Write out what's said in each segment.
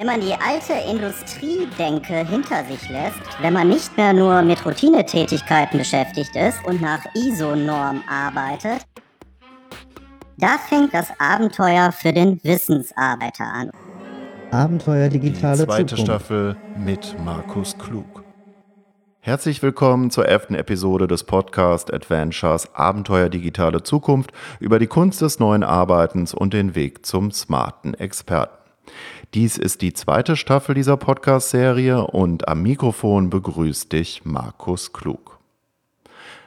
Wenn man die alte Industriedenke hinter sich lässt, wenn man nicht mehr nur mit Routinetätigkeiten beschäftigt ist und nach ISO-Norm arbeitet, da fängt das Abenteuer für den Wissensarbeiter an. Abenteuer digitale Die zweite Zukunft. Staffel mit Markus Klug. Herzlich willkommen zur elften Episode des Podcast Adventures Abenteuer digitale Zukunft über die Kunst des neuen Arbeitens und den Weg zum smarten Experten. Dies ist die zweite Staffel dieser Podcast-Serie und am Mikrofon begrüßt dich Markus Klug.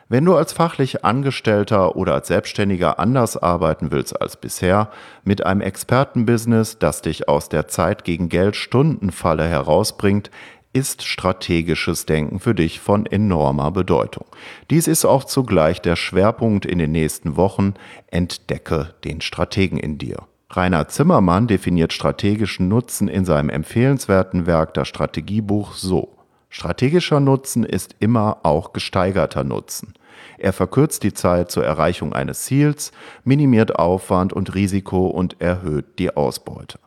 Wenn du als fachlich Angestellter oder als Selbstständiger anders arbeiten willst als bisher, mit einem Expertenbusiness, das dich aus der Zeit gegen Geld Stundenfalle herausbringt, ist strategisches Denken für dich von enormer Bedeutung. Dies ist auch zugleich der Schwerpunkt in den nächsten Wochen. Entdecke den Strategen in dir. Rainer Zimmermann definiert strategischen Nutzen in seinem empfehlenswerten Werk Das Strategiebuch so. Strategischer Nutzen ist immer auch gesteigerter Nutzen. Er verkürzt die Zeit zur Erreichung eines Ziels, minimiert Aufwand und Risiko und erhöht die Ausbeute.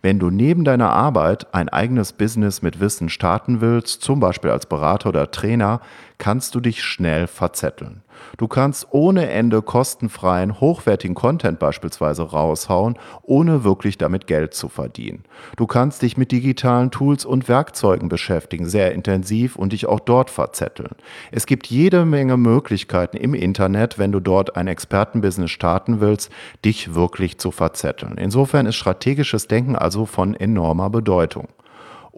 Wenn du neben deiner Arbeit ein eigenes Business mit Wissen starten willst, zum Beispiel als Berater oder Trainer, kannst du dich schnell verzetteln. Du kannst ohne Ende kostenfreien, hochwertigen Content beispielsweise raushauen, ohne wirklich damit Geld zu verdienen. Du kannst dich mit digitalen Tools und Werkzeugen beschäftigen, sehr intensiv und dich auch dort verzetteln. Es gibt jede Menge Möglichkeiten im Internet, wenn du dort ein Expertenbusiness starten willst, dich wirklich zu verzetteln. Insofern ist strategisches Denken also von enormer Bedeutung.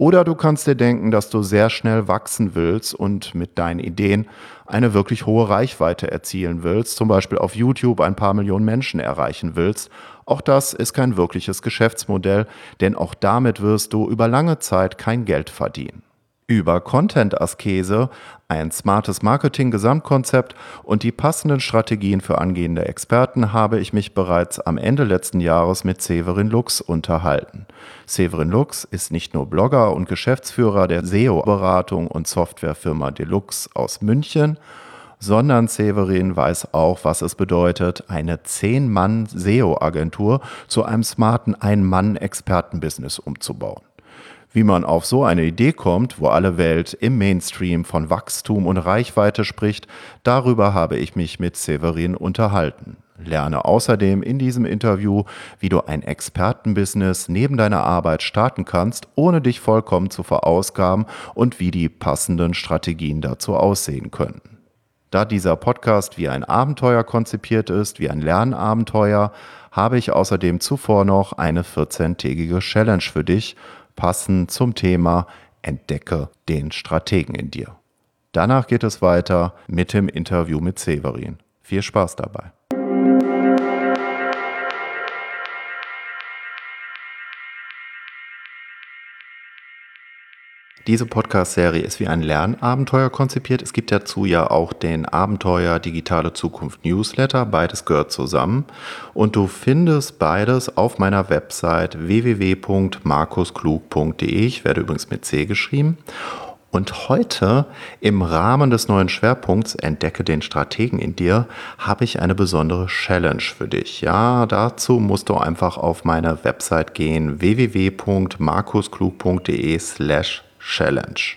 Oder du kannst dir denken, dass du sehr schnell wachsen willst und mit deinen Ideen eine wirklich hohe Reichweite erzielen willst, zum Beispiel auf YouTube ein paar Millionen Menschen erreichen willst. Auch das ist kein wirkliches Geschäftsmodell, denn auch damit wirst du über lange Zeit kein Geld verdienen. Über Content-Askese, ein smartes Marketing-Gesamtkonzept und die passenden Strategien für angehende Experten habe ich mich bereits am Ende letzten Jahres mit Severin Lux unterhalten. Severin Lux ist nicht nur Blogger und Geschäftsführer der SEO-Beratung und Softwarefirma Deluxe aus München, sondern Severin weiß auch, was es bedeutet, eine 10-Mann-SEO-Agentur zu einem smarten Ein-Mann-Expertenbusiness umzubauen. Wie man auf so eine Idee kommt, wo alle Welt im Mainstream von Wachstum und Reichweite spricht, darüber habe ich mich mit Severin unterhalten. Lerne außerdem in diesem Interview, wie du ein Expertenbusiness neben deiner Arbeit starten kannst, ohne dich vollkommen zu verausgaben und wie die passenden Strategien dazu aussehen können. Da dieser Podcast wie ein Abenteuer konzipiert ist, wie ein Lernabenteuer, habe ich außerdem zuvor noch eine 14-tägige Challenge für dich, passend zum Thema Entdecke den Strategen in dir. Danach geht es weiter mit dem Interview mit Severin. Viel Spaß dabei. Diese Podcast-Serie ist wie ein Lernabenteuer konzipiert. Es gibt dazu ja auch den Abenteuer Digitale Zukunft Newsletter. Beides gehört zusammen. Und du findest beides auf meiner Website www.markusklug.de. Ich werde übrigens mit C geschrieben. Und heute im Rahmen des neuen Schwerpunkts Entdecke den Strategen in dir habe ich eine besondere Challenge für dich. Ja, dazu musst du einfach auf meine Website gehen www.markusklug.de slash Challenge.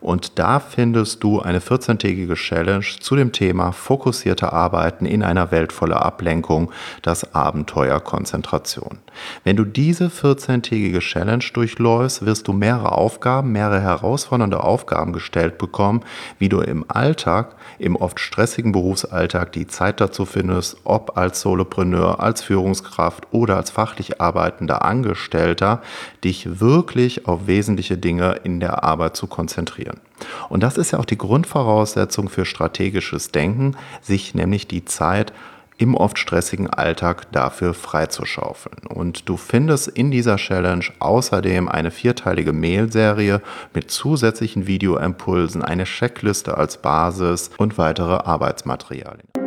Und da findest du eine 14-tägige Challenge zu dem Thema fokussierte Arbeiten in einer Welt voller Ablenkung, das Abenteuer Konzentration. Wenn du diese 14-tägige Challenge durchläufst, wirst du mehrere Aufgaben, mehrere herausfordernde Aufgaben gestellt bekommen, wie du im Alltag, im oft stressigen Berufsalltag die Zeit dazu findest, ob als Solopreneur, als Führungskraft oder als fachlich arbeitender Angestellter, dich wirklich auf wesentliche Dinge in der Arbeit zu konzentrieren. Und das ist ja auch die Grundvoraussetzung für strategisches Denken, sich nämlich die Zeit im oft stressigen Alltag dafür freizuschaufeln. Und du findest in dieser Challenge außerdem eine vierteilige Mail-Serie mit zusätzlichen Videoimpulsen, eine Checkliste als Basis und weitere Arbeitsmaterialien.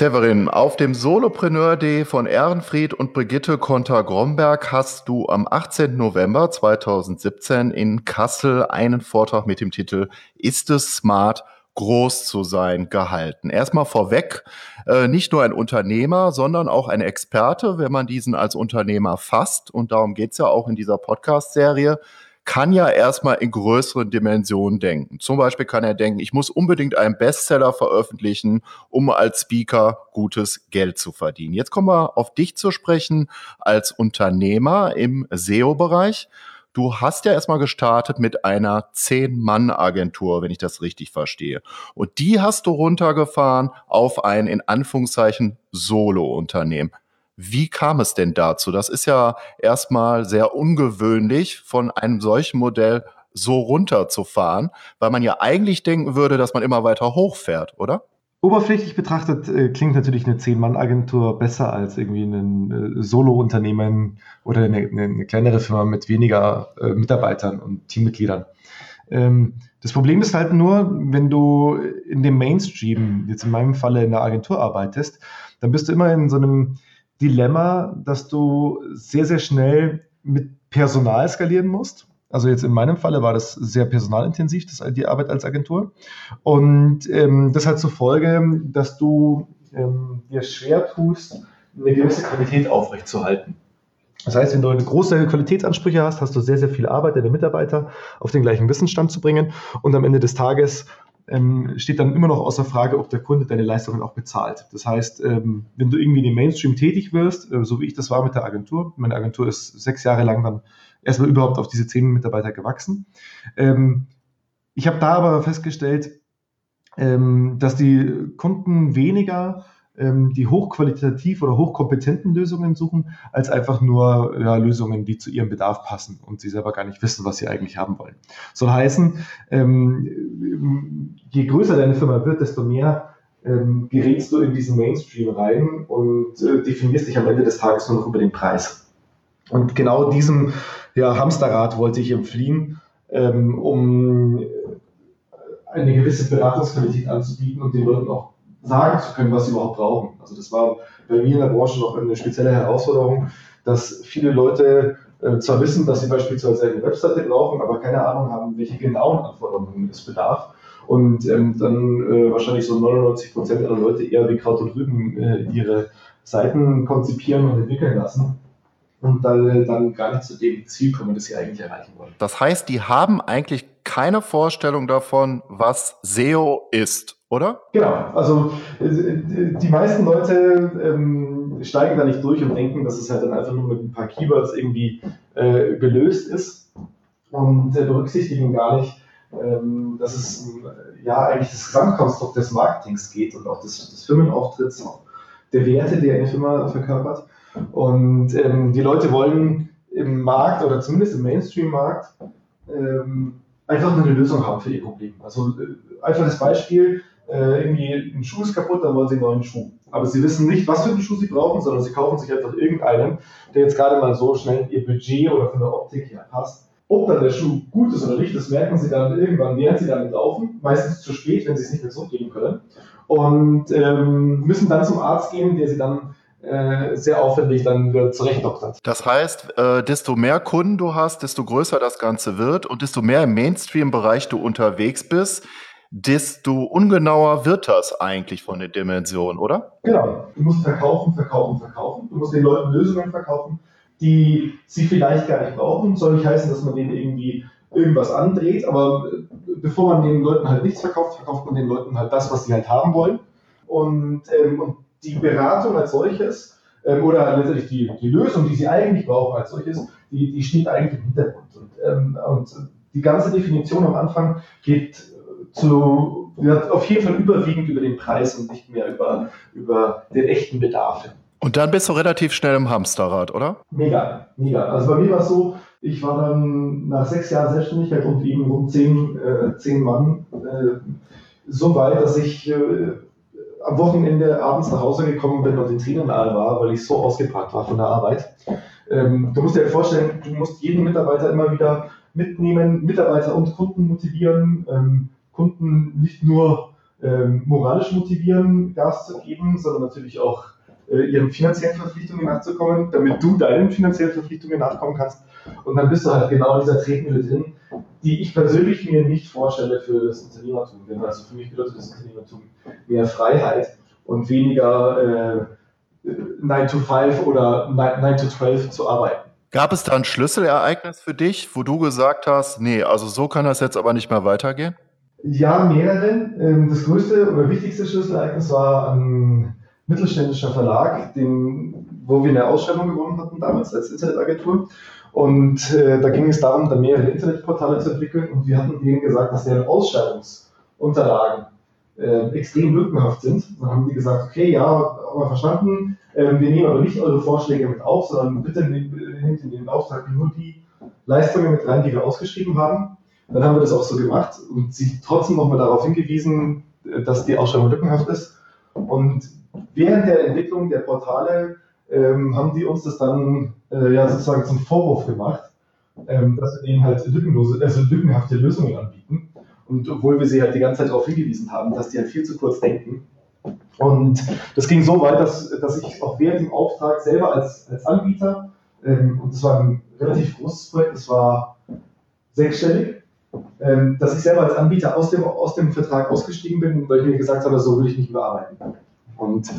Severin, auf dem Solopreneur Day von Ehrenfried und Brigitte Konter-Gromberg hast du am 18. November 2017 in Kassel einen Vortrag mit dem Titel Ist es smart, groß zu sein gehalten. Erstmal vorweg, äh, nicht nur ein Unternehmer, sondern auch ein Experte, wenn man diesen als Unternehmer fasst. Und darum geht's ja auch in dieser Podcast-Serie kann ja erstmal in größeren Dimensionen denken. Zum Beispiel kann er denken, ich muss unbedingt einen Bestseller veröffentlichen, um als Speaker gutes Geld zu verdienen. Jetzt kommen wir auf dich zu sprechen als Unternehmer im SEO-Bereich. Du hast ja erstmal gestartet mit einer Zehn-Mann-Agentur, wenn ich das richtig verstehe. Und die hast du runtergefahren auf ein in Anführungszeichen Solo-Unternehmen. Wie kam es denn dazu? Das ist ja erstmal sehr ungewöhnlich, von einem solchen Modell so runterzufahren, weil man ja eigentlich denken würde, dass man immer weiter hochfährt, oder? Oberflächlich betrachtet äh, klingt natürlich eine Zehn-Mann-Agentur besser als irgendwie ein äh, Solo-Unternehmen oder eine, eine, kleinere Firma mit weniger äh, Mitarbeitern und Teammitgliedern. Ähm, das Problem ist halt nur, wenn du in dem Mainstream, jetzt in meinem Falle in der Agentur arbeitest, dann bist du immer in so einem Dilemma, dass du sehr, sehr schnell mit Personal skalieren musst. Also jetzt in meinem Falle war das sehr personalintensiv, das, die Arbeit als Agentur. Und ähm, das hat zur Folge, dass du ähm, dir schwer tust, eine gewisse Qualität aufrechtzuerhalten. Das heißt, wenn du eine große Qualitätsansprüche hast, hast du sehr, sehr viel Arbeit, deine Mitarbeiter auf den gleichen Wissensstand zu bringen. Und am Ende des Tages ähm, steht dann immer noch außer Frage, ob der Kunde deine Leistungen auch bezahlt. Das heißt, ähm, wenn du irgendwie in dem Mainstream tätig wirst, äh, so wie ich das war mit der Agentur, meine Agentur ist sechs Jahre lang dann erstmal überhaupt auf diese zehn Mitarbeiter gewachsen. Ähm, ich habe da aber festgestellt, ähm, dass die Kunden weniger die hochqualitativ oder hochkompetenten Lösungen suchen, als einfach nur ja, Lösungen, die zu ihrem Bedarf passen und sie selber gar nicht wissen, was sie eigentlich haben wollen. Soll heißen, ähm, je größer deine Firma wird, desto mehr ähm, gerätst du in diesen Mainstream rein und äh, definierst dich am Ende des Tages nur noch über den Preis. Und genau diesem ja, Hamsterrad wollte ich entfliehen, ähm, um eine gewisse Beratungsqualität anzubieten und den Leuten auch sagen zu können, was sie überhaupt brauchen. Also das war bei mir in der Branche noch eine spezielle Herausforderung, dass viele Leute äh, zwar wissen, dass sie beispielsweise eine Webseite brauchen, aber keine Ahnung haben, welche genauen Anforderungen es bedarf. Und ähm, dann äh, wahrscheinlich so 99 Prozent aller Leute eher wie Kraut und Rüben äh, ihre Seiten konzipieren und entwickeln lassen und dann, dann gar nicht zu dem Ziel kommen, das sie eigentlich erreichen wollen. Das heißt, die haben eigentlich keine Vorstellung davon, was SEO ist oder? Genau, also äh, die meisten Leute ähm, steigen da nicht durch und denken, dass es halt dann einfach nur mit ein paar Keywords irgendwie äh, gelöst ist und äh, berücksichtigen gar nicht, ähm, dass es äh, ja eigentlich das Gesamtkonstrukt des Marketings geht und auch des, des Firmenauftritts, auch der Werte, die eine Firma verkörpert. Und ähm, die Leute wollen im Markt oder zumindest im Mainstream-Markt ähm, einfach eine Lösung haben für ihr Problem. Also äh, einfaches Beispiel, äh, irgendwie ein Schuh ist kaputt, dann wollen sie einen neuen Schuh. Aber sie wissen nicht, was für einen Schuh sie brauchen, sondern sie kaufen sich einfach irgendeinen, der jetzt gerade mal so schnell ihr Budget oder von der Optik her passt. Ob dann der Schuh gut ist oder nicht, das merken sie dann irgendwann, während sie damit laufen. Meistens zu spät, wenn sie es nicht mehr zurückgeben können. Und ähm, müssen dann zum Arzt gehen, der sie dann äh, sehr aufwendig dann wieder zurechtdoktert. Das heißt, äh, desto mehr Kunden du hast, desto größer das Ganze wird und desto mehr im Mainstream-Bereich du unterwegs bist, desto ungenauer wird das eigentlich von der Dimension, oder? Genau. Du musst verkaufen, verkaufen, verkaufen. Du musst den Leuten Lösungen verkaufen, die sie vielleicht gar nicht brauchen. Soll nicht heißen, dass man denen irgendwie irgendwas andreht, aber äh, bevor man den Leuten halt nichts verkauft, verkauft man den Leuten halt das, was sie halt haben wollen. Und, ähm, und die Beratung als solches, ähm, oder letztendlich die, die Lösung, die sie eigentlich brauchen als solches, die, die steht eigentlich im Hintergrund. Und, ähm, und die ganze Definition am Anfang geht zu, auf jeden Fall überwiegend über den Preis und nicht mehr über, über den echten Bedarf. Und dann bist du relativ schnell im Hamsterrad, oder? Mega, mega. Also bei mir war es so, ich war dann nach sechs Jahren Selbstständigkeit und eben um zehn, äh, zehn Mann äh, so weit, dass ich äh, am Wochenende abends nach Hause gekommen bin und in Tränen nahe war, weil ich so ausgepackt war von der Arbeit. Ähm, du musst dir vorstellen, du musst jeden Mitarbeiter immer wieder mitnehmen, Mitarbeiter und Kunden motivieren, ähm, Kunden nicht nur ähm, moralisch motivieren, Gas zu geben, sondern natürlich auch äh, ihren finanziellen Verpflichtungen nachzukommen, damit du deinen finanziellen Verpflichtungen nachkommen kannst. Und dann bist du halt genau in dieser Tretmühle drin, die ich persönlich mir nicht vorstelle für das Unternehmertum. Denn also für mich bedeutet das Unternehmertum mehr Freiheit und weniger äh, 9 to 5 oder 9 to 12 zu arbeiten. Gab es da ein Schlüsselereignis für dich, wo du gesagt hast, nee, also so kann das jetzt aber nicht mehr weitergehen? Ja, mehrere. Ähm, das größte oder wichtigste Schlüsselereignis war ein mittelständischer Verlag, den, wo wir eine Ausschreibung gewonnen hatten damals als Internetagentur. Und äh, da ging es darum, da mehrere Internetportale zu entwickeln und wir hatten denen gesagt, dass deren Ausschreibungsunterlagen äh, extrem lückenhaft sind. Dann haben die gesagt, okay, ja, haben wir verstanden, äh, wir nehmen aber nicht eure Vorschläge mit auf, sondern bitte nehmt in den Auftrag nur die Leistungen mit rein, die wir ausgeschrieben haben. Dann haben wir das auch so gemacht und sie trotzdem nochmal darauf hingewiesen, dass die Ausschreibung lückenhaft ist. Und während der Entwicklung der Portale ähm, haben die uns das dann äh, ja sozusagen zum Vorwurf gemacht, ähm, dass wir denen halt lückenlose, also lückenhafte Lösungen anbieten. Und obwohl wir sie halt die ganze Zeit darauf hingewiesen haben, dass die halt viel zu kurz denken. Und das ging so weit, dass, dass ich auch während dem Auftrag selber als, als Anbieter, ähm, und es war ein relativ großes Projekt, es war sechsstellig, ähm, dass ich selber als Anbieter aus dem, aus dem Vertrag ausgestiegen bin, weil ich mir gesagt habe, so will ich nicht mehr arbeiten. Und,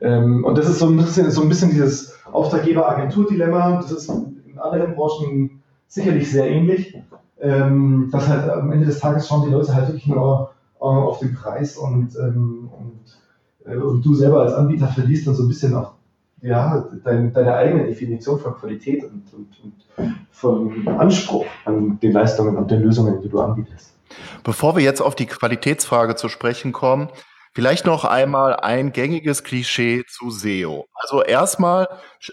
ähm, und das ist so ein bisschen, so ein bisschen dieses Auftraggeber-Agentur-Dilemma. Das ist in anderen Branchen sicherlich sehr ähnlich. Ähm, dass halt am Ende des Tages schauen die Leute halt wirklich nur äh, auf den Preis und, ähm, und, äh, und, du selber als Anbieter verlierst dann so ein bisschen auch ja, dein, deine eigene Definition von Qualität und, und, und von Anspruch an den Leistungen und den Lösungen, die du anbietest. Bevor wir jetzt auf die Qualitätsfrage zu sprechen kommen, Vielleicht noch einmal ein gängiges Klischee zu SEO. Also erstmal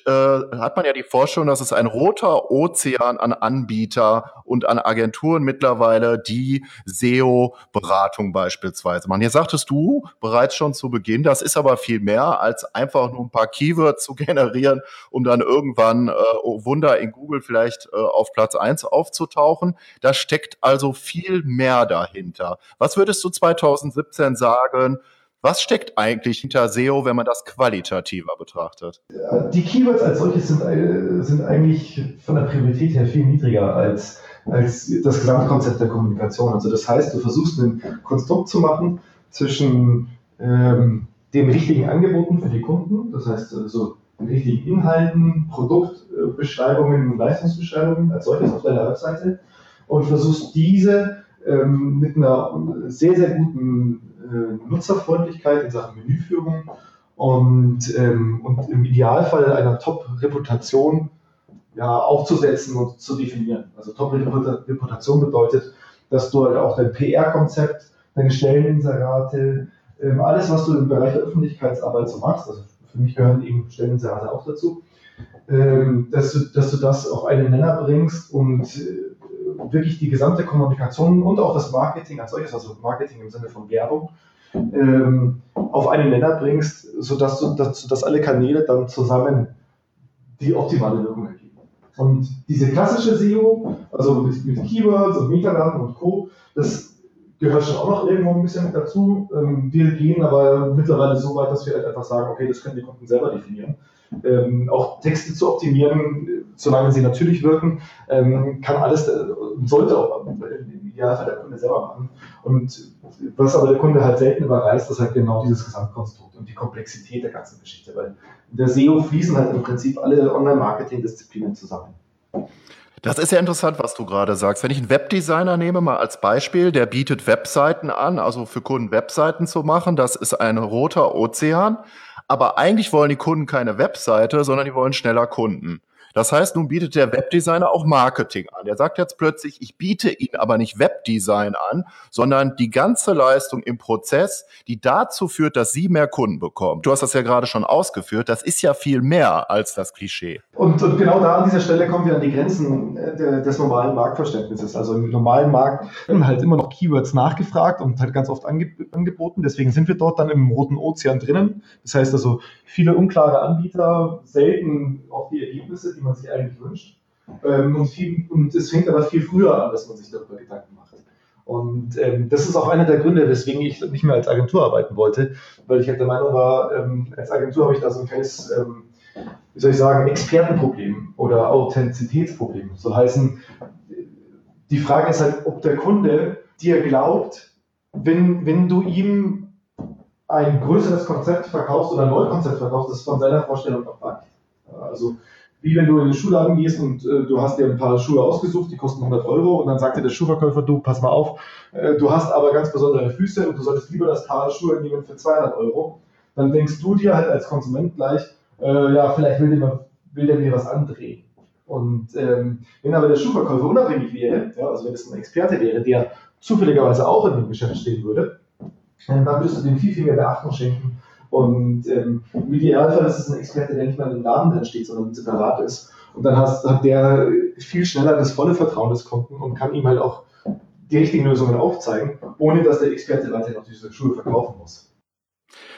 äh, hat man ja die Vorstellung, dass es ein roter Ozean an Anbieter und an Agenturen mittlerweile, die SEO-Beratung beispielsweise machen. Hier sagtest du bereits schon zu Beginn, das ist aber viel mehr als einfach nur ein paar Keywords zu generieren, um dann irgendwann, äh, oh Wunder, in Google vielleicht äh, auf Platz eins aufzutauchen. Da steckt also viel mehr dahinter. Was würdest du 2017 sagen? Was steckt eigentlich hinter SEO, wenn man das qualitativer betrachtet? Die Keywords als solches sind, äh, sind eigentlich von der Priorität her viel niedriger als, als das Gesamtkonzept der Kommunikation. Also das heißt, du versuchst ein Konstrukt zu machen zwischen ähm, den richtigen Angeboten für die Kunden, das heißt also den richtigen Inhalten, Produktbeschreibungen und Leistungsbeschreibungen als solches auf deiner Webseite und versuchst diese ähm, mit einer sehr, sehr guten äh, Nutzerfreundlichkeit in Sachen Menüführung und, ähm, und im Idealfall einer Top-Reputation ja, aufzusetzen und zu definieren. Also Top-Reputation bedeutet, dass du halt auch dein PR-Konzept, deine Stelleninserate, ähm, alles, was du im Bereich der Öffentlichkeitsarbeit so machst, also für mich gehören eben Stelleninserate auch dazu, ähm, dass, du, dass du das auf einen Nenner bringst und äh, wirklich die gesamte Kommunikation und auch das Marketing als solches, also Marketing im Sinne von Werbung, ähm, auf einen Nenner bringst, sodass du, dass, dass alle Kanäle dann zusammen die optimale Wirkung ergeben. Und diese klassische SEO, also mit, mit Keywords und Metadaten und Co., das gehört schon auch noch irgendwo ein bisschen mit dazu. Ähm, wir gehen aber mittlerweile so weit, dass wir halt einfach sagen, okay, das können die Kunden selber definieren. Ähm, auch Texte zu optimieren, solange sie natürlich wirken, ähm, kann alles, äh, sollte auch im Idealfall der Kunde selber machen. Und was aber der Kunde halt selten überreißt, ist halt genau dieses Gesamtkonstrukt und die Komplexität der ganzen Geschichte, weil in der SEO fließen halt im Prinzip alle Online-Marketing-Disziplinen zusammen. Das ist ja interessant, was du gerade sagst. Wenn ich einen Webdesigner nehme, mal als Beispiel, der bietet Webseiten an, also für Kunden Webseiten zu machen, das ist ein roter Ozean. Aber eigentlich wollen die Kunden keine Webseite, sondern die wollen schneller Kunden. Das heißt, nun bietet der Webdesigner auch Marketing an. Der sagt jetzt plötzlich, ich biete Ihnen aber nicht Webdesign an, sondern die ganze Leistung im Prozess, die dazu führt, dass Sie mehr Kunden bekommen. Du hast das ja gerade schon ausgeführt. Das ist ja viel mehr als das Klischee. Und, und genau da an dieser Stelle kommen wir an die Grenzen äh, des normalen Marktverständnisses. Also im normalen Markt werden halt immer noch Keywords nachgefragt und halt ganz oft angeboten. Deswegen sind wir dort dann im roten Ozean drinnen. Das heißt also, viele unklare Anbieter, selten auch die Ergebnisse, die man sich eigentlich wünscht. Ähm, und, viel, und es fängt aber viel früher an, dass man sich darüber Gedanken macht. Und ähm, das ist auch einer der Gründe, weswegen ich nicht mehr als Agentur arbeiten wollte, weil ich halt der Meinung war, ähm, als Agentur habe ich da so ein kleines, ähm, wie soll ich sagen, Expertenproblem oder Authentizitätsproblem. Soll heißen, die Frage ist halt, ob der Kunde dir glaubt, wenn, wenn du ihm ein größeres Konzept verkaufst oder ein neues Konzept verkaufst, das von seiner Vorstellung abweicht. Also wie wenn du in den Schuhladen gehst und äh, du hast dir ein paar Schuhe ausgesucht, die kosten 100 Euro und dann sagt dir der Schuhverkäufer, du, pass mal auf, äh, du hast aber ganz besondere Füße und du solltest lieber das Paar Schuhe nehmen für 200 Euro. Dann denkst du dir halt als Konsument gleich, äh, ja, vielleicht will der, will der mir was andrehen. Und ähm, wenn aber der Schuhverkäufer unabhängig wäre, ja, also wenn es ein Experte wäre, der zufälligerweise auch in dem Geschäft stehen würde, dann würdest du dem viel, viel mehr Beachtung schenken. Und ähm, im Idealfall ist es ein Experte, der nicht mal im Namen drin steht, sondern separat ist. Und dann hast, hat der viel schneller das volle Vertrauen des Kunden und kann ihm halt auch die richtigen Lösungen aufzeigen, ohne dass der Experte weiterhin noch diese Schuhe verkaufen muss.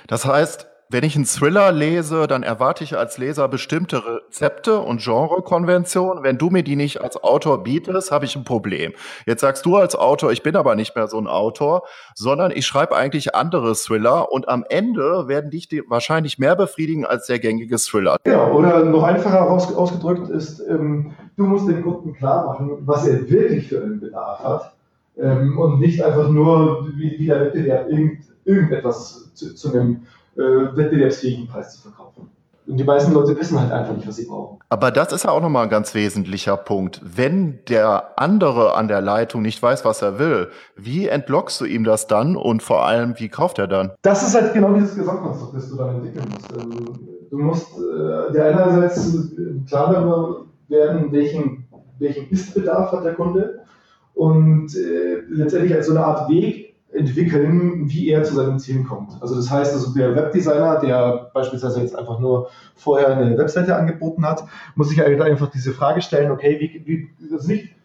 Das heißt, wenn ich einen Thriller lese, dann erwarte ich als Leser bestimmte Rezepte und Genrekonventionen. Wenn du mir die nicht als Autor bietest, habe ich ein Problem. Jetzt sagst du als Autor, ich bin aber nicht mehr so ein Autor, sondern ich schreibe eigentlich andere Thriller und am Ende werden dich die wahrscheinlich mehr befriedigen als der gängige Thriller. Ja, oder noch einfacher aus, ausgedrückt ist, ähm, du musst dem Kunden klar machen, was er wirklich für einen Bedarf hat ähm, und nicht einfach nur, wie, wie der Wettbewerb irgend, irgendetwas zu, zu einem äh, wettbewerbsfähigen Preis zu verkaufen. Und die meisten Leute wissen halt einfach nicht, was sie brauchen. Aber das ist ja auch nochmal ein ganz wesentlicher Punkt. Wenn der andere an der Leitung nicht weiß, was er will, wie entlockst du ihm das dann und vor allem, wie kauft er dann? Das ist halt genau dieses Gesamtkonstrukt, das du dann entwickeln musst. Ähm, du musst äh, der einerseits klar darüber werden, welchen, welchen Ist-Bedarf hat der Kunde und äh, letztendlich als so eine Art Weg entwickeln, wie er zu seinem Ziel kommt. Also das heißt, also der Webdesigner, der beispielsweise jetzt einfach nur vorher eine Webseite angeboten hat, muss sich halt einfach diese Frage stellen, okay, wie, wie das nicht,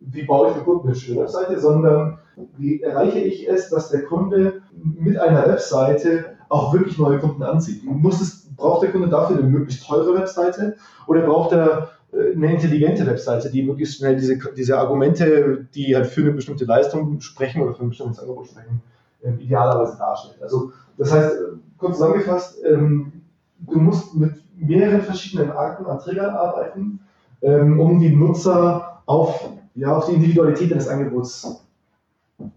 wie baue ich für Kunden eine schöne Webseite, sondern wie erreiche ich es, dass der Kunde mit einer Webseite auch wirklich neue Kunden anzieht. Muss es, braucht der Kunde dafür eine möglichst teure Webseite oder braucht er eine intelligente Webseite, die möglichst schnell diese, diese Argumente, die halt für eine bestimmte Leistung sprechen oder für ein bestimmtes Angebot sprechen, ähm, idealerweise darstellt. Also das heißt, kurz zusammengefasst, ähm, du musst mit mehreren verschiedenen Arten an Triggern arbeiten, ähm, um die Nutzer auf, ja, auf die Individualität des Angebots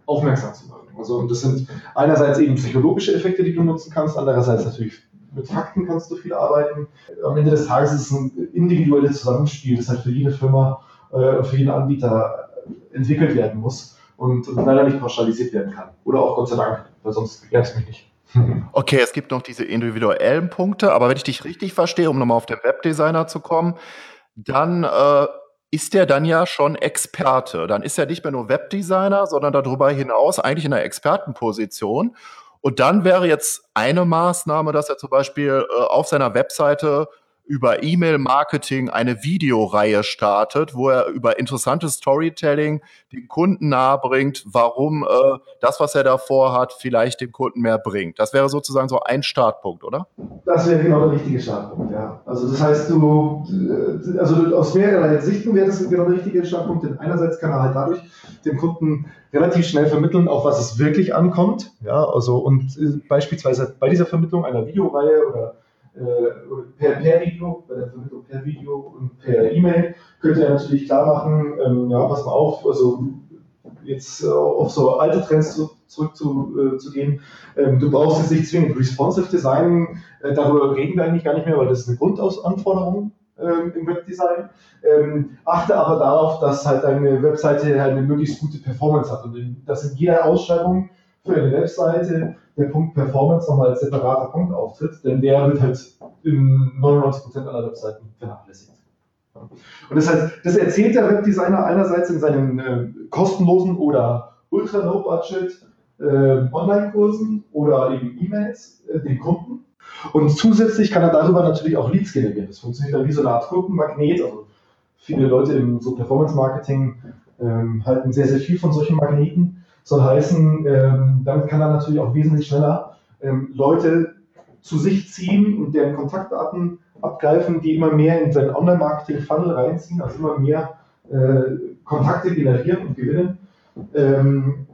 aufmerksam zu machen. Also und das sind einerseits eben psychologische Effekte, die du nutzen kannst, andererseits natürlich mit Fakten kannst du viel arbeiten. Am Ende des Tages ist es ein individuelles Zusammenspiel, das halt für jede Firma äh, für jeden Anbieter entwickelt werden muss und, leider nicht pauschalisiert werden kann. Oder auch Gott sei Dank, weil sonst lernst du mich nicht. Okay, es gibt noch diese individuellen Punkte, aber wenn ich dich richtig verstehe, um nochmal auf den Webdesigner zu kommen, dann äh, ist der dann ja schon Experte. Dann ist er nicht mehr nur Webdesigner, sondern darüber hinaus eigentlich in einer Expertenposition. Und dann wäre jetzt eine Maßnahme, dass er zum Beispiel äh, auf seiner Webseite über E-Mail-Marketing eine Videoreihe startet, wo er über interessantes Storytelling den Kunden nahebringt, warum äh, das, was er davor hat, vielleicht dem Kunden mehr bringt. Das wäre sozusagen so ein Startpunkt, oder? Das wäre genau der richtige Startpunkt, ja. Also das heißt, du, äh, also aus mehrerlei Sichten wäre das genau der richtige Startpunkt, denn einerseits kann er halt dadurch dem Kunden relativ schnell vermitteln, auf was es wirklich ankommt, ja, also und äh, beispielsweise bei dieser Vermittlung einer Videoreihe oder per, per Video, bei der Vermittlung per Video und per E-Mail, könnte er natürlich klar machen, ähm, ja, pass mal auf, also jetzt äh, auf so alte Trends zu, zurück zu, äh. Ähm, du brauchst jetzt nicht zwingend responsive Design, äh, darüber reden wir eigentlich gar nicht mehr, weil das ist eine Grundanforderung ähm, im Webdesign. Ähm, achte aber darauf, dass halt deine Webseite halt eine möglichst gute Performance hat und dass in jeder Ausschreibung eine Webseite der Punkt Performance nochmal als separater Punkt auftritt, denn der wird halt in 99% aller Webseiten vernachlässigt. Und das, heißt, das erzählt der Webdesigner einerseits in seinen äh, kostenlosen oder ultra low budget äh, Online-Kursen oder eben E-Mails äh, den Kunden. Und zusätzlich kann er darüber natürlich auch Leads generieren. Das funktioniert dann wie so eine Art Kundenmagnet. Also viele Leute im so Performance-Marketing ähm, halten sehr, sehr viel von solchen Magneten soll heißen, ähm, damit kann er natürlich auch wesentlich schneller ähm, Leute zu sich ziehen und deren Kontaktdaten abgreifen, die immer mehr in seinen Online-Marketing-Funnel reinziehen, also immer mehr äh, Kontakte generieren und gewinnen. Ähm,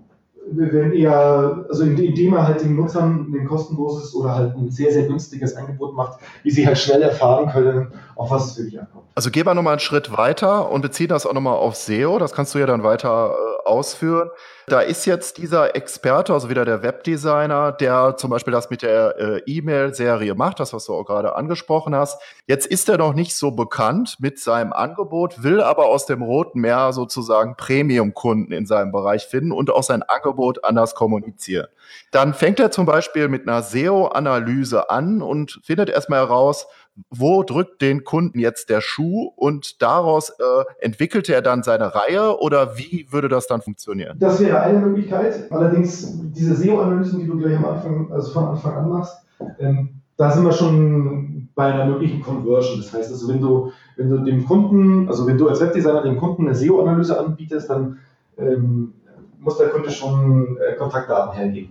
wenn eher, also indem er halt den Nutzern ein kostenloses oder halt ein sehr, sehr günstiges Angebot macht, wie sie halt schnell erfahren können, auf was es wirklich ankommt. Also gehen wir nochmal einen Schritt weiter und beziehen das auch nochmal auf SEO. Das kannst du ja dann weiter äh, ausführen. Da ist jetzt dieser Experte, also wieder der Webdesigner, der zum Beispiel das mit der äh, E-Mail-Serie macht, das, was du auch gerade angesprochen hast. Jetzt ist er noch nicht so bekannt mit seinem Angebot, will aber aus dem Roten Meer sozusagen Premium-Kunden in seinem Bereich finden und auch sein Angebot anders kommunizieren. Dann fängt er zum Beispiel mit einer SEO-Analyse an und findet erstmal heraus, wo drückt den Kunden jetzt der Schuh und daraus äh, entwickelt er dann seine Reihe oder wie würde das dann funktionieren? Das wäre eine Möglichkeit. Allerdings diese SEO-Analysen, die du gleich am Anfang, also von Anfang an machst, ähm, da sind wir schon bei einer möglichen Conversion. Das heißt also, wenn du, wenn du dem Kunden, also wenn du als Webdesigner dem Kunden eine SEO-Analyse anbietest, dann ähm, muss der Kunde schon äh, Kontaktdaten hergeben.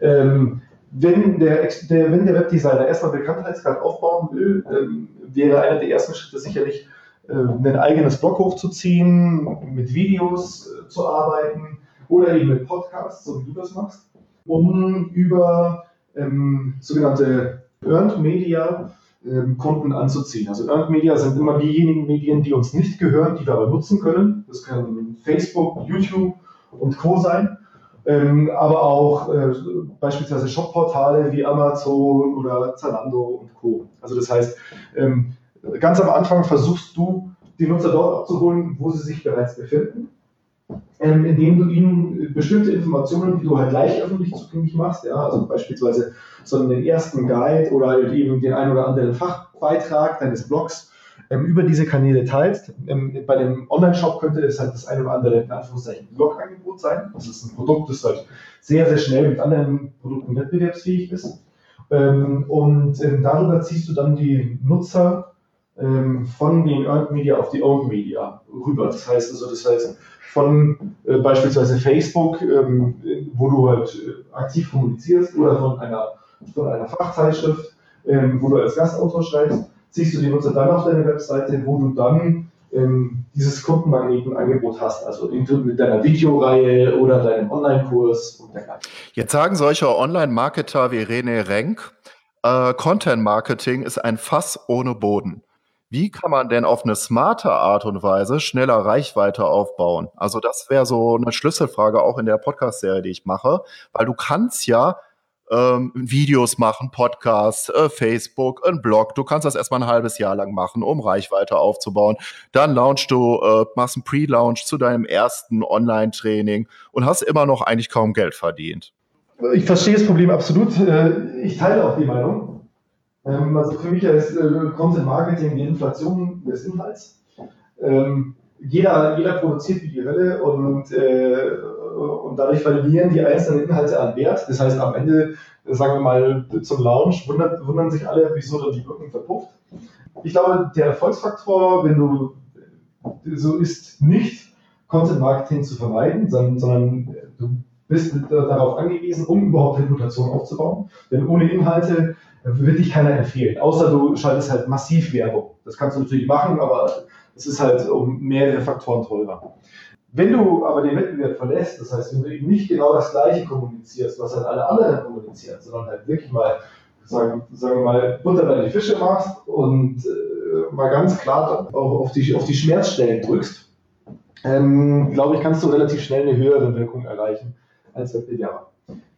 Ähm, wenn der, der, wenn der Webdesigner erstmal Bekanntheitsgrad aufbauen will, ähm, wäre einer der ersten Schritte sicherlich, äh, ein eigenes Blog hochzuziehen, mit Videos äh, zu arbeiten oder eben mit Podcasts, so wie du das machst, um über ähm, sogenannte Earned Media ähm, Kunden anzuziehen. Also Earned Media sind immer diejenigen Medien, die uns nicht gehören, die wir aber nutzen können. Das können Facebook, YouTube und Co. sein ähm, aber auch äh, beispielsweise Shopportale wie Amazon oder Zalando und Co. Also das heißt, ähm, ganz am Anfang versuchst du, die Nutzer dort abzuholen, wo sie sich bereits befinden, ähm, indem du ihnen bestimmte Informationen, die du halt gleich öffentlich zugänglich machst, ja, also beispielsweise so einen ersten Guide oder eben den einen oder anderen Fachbeitrag deines Blogs ähm, über diese Kanäle teilst. Ähm, bei dem Online-Shop könnte es halt das eine oder andere, in Anführungszeichen, Blog-Angebot sein. Das ist ein Produkt, das halt sehr, sehr schnell mit anderen Produkten wettbewerbsfähig ist. Ähm, und ähm, darüber ziehst du dann die Nutzer ähm, von den Earned Media auf die Owned Media rüber. Das heißt also, das heißt, von äh, beispielsweise Facebook, ähm, wo du halt äh, aktiv kommunizierst, oder von einer, von einer Fachzeitschrift, wo du als Gastautor schreibst, ziehst du die Nutzer dann auf deine Webseite, wo du dann ähm, dieses Kundenmagnetenangebot hast, also mit deiner Videoreihe oder deinem Online-Kurs und dergleichen. Jetzt sagen solche Online-Marketer wie René Renk, äh, Content-Marketing ist ein Fass ohne Boden. Wie kann man denn auf eine smarte Art und Weise schneller Reichweite aufbauen? Also das wäre so eine Schlüsselfrage auch in der Podcast-Serie, die ich mache, weil du kannst ja ähm, Videos machen, Podcasts, äh, Facebook, ein Blog. Du kannst das erstmal ein halbes Jahr lang machen, um Reichweite aufzubauen. Dann launchst du, äh, machst einen Pre-Launch zu deinem ersten Online-Training und hast immer noch eigentlich kaum Geld verdient. Ich verstehe das Problem absolut. Äh, ich teile auch die Meinung. Ähm, also für mich ist äh, Content Marketing die Inflation des Inhalts. Ähm, jeder, jeder produziert wie die Hölle und äh, und dadurch verlieren die einzelnen Inhalte an Wert. Das heißt, am Ende, sagen wir mal, zum Launch wundert, wundern sich alle, wieso dann die Wirkung verpufft. Ich glaube, der Erfolgsfaktor, wenn du so ist, nicht Content Marketing zu vermeiden, sondern, sondern du bist darauf angewiesen, um überhaupt Reputation aufzubauen. Denn ohne Inhalte wird dich keiner empfehlen, außer du schaltest halt massiv Werbung. Das kannst du natürlich machen, aber es ist halt um mehrere Faktoren teurer. Wenn du aber den Wettbewerb verlässt, das heißt, wenn du eben nicht genau das Gleiche kommunizierst, was halt alle anderen kommunizieren, sondern halt wirklich mal, sagen, sagen wir mal, Butter bei den Fische machst und äh, mal ganz klar auf, auf, die, auf die Schmerzstellen drückst, ähm, glaube ich, kannst du relativ schnell eine höhere Wirkung erreichen als Wettbewerber.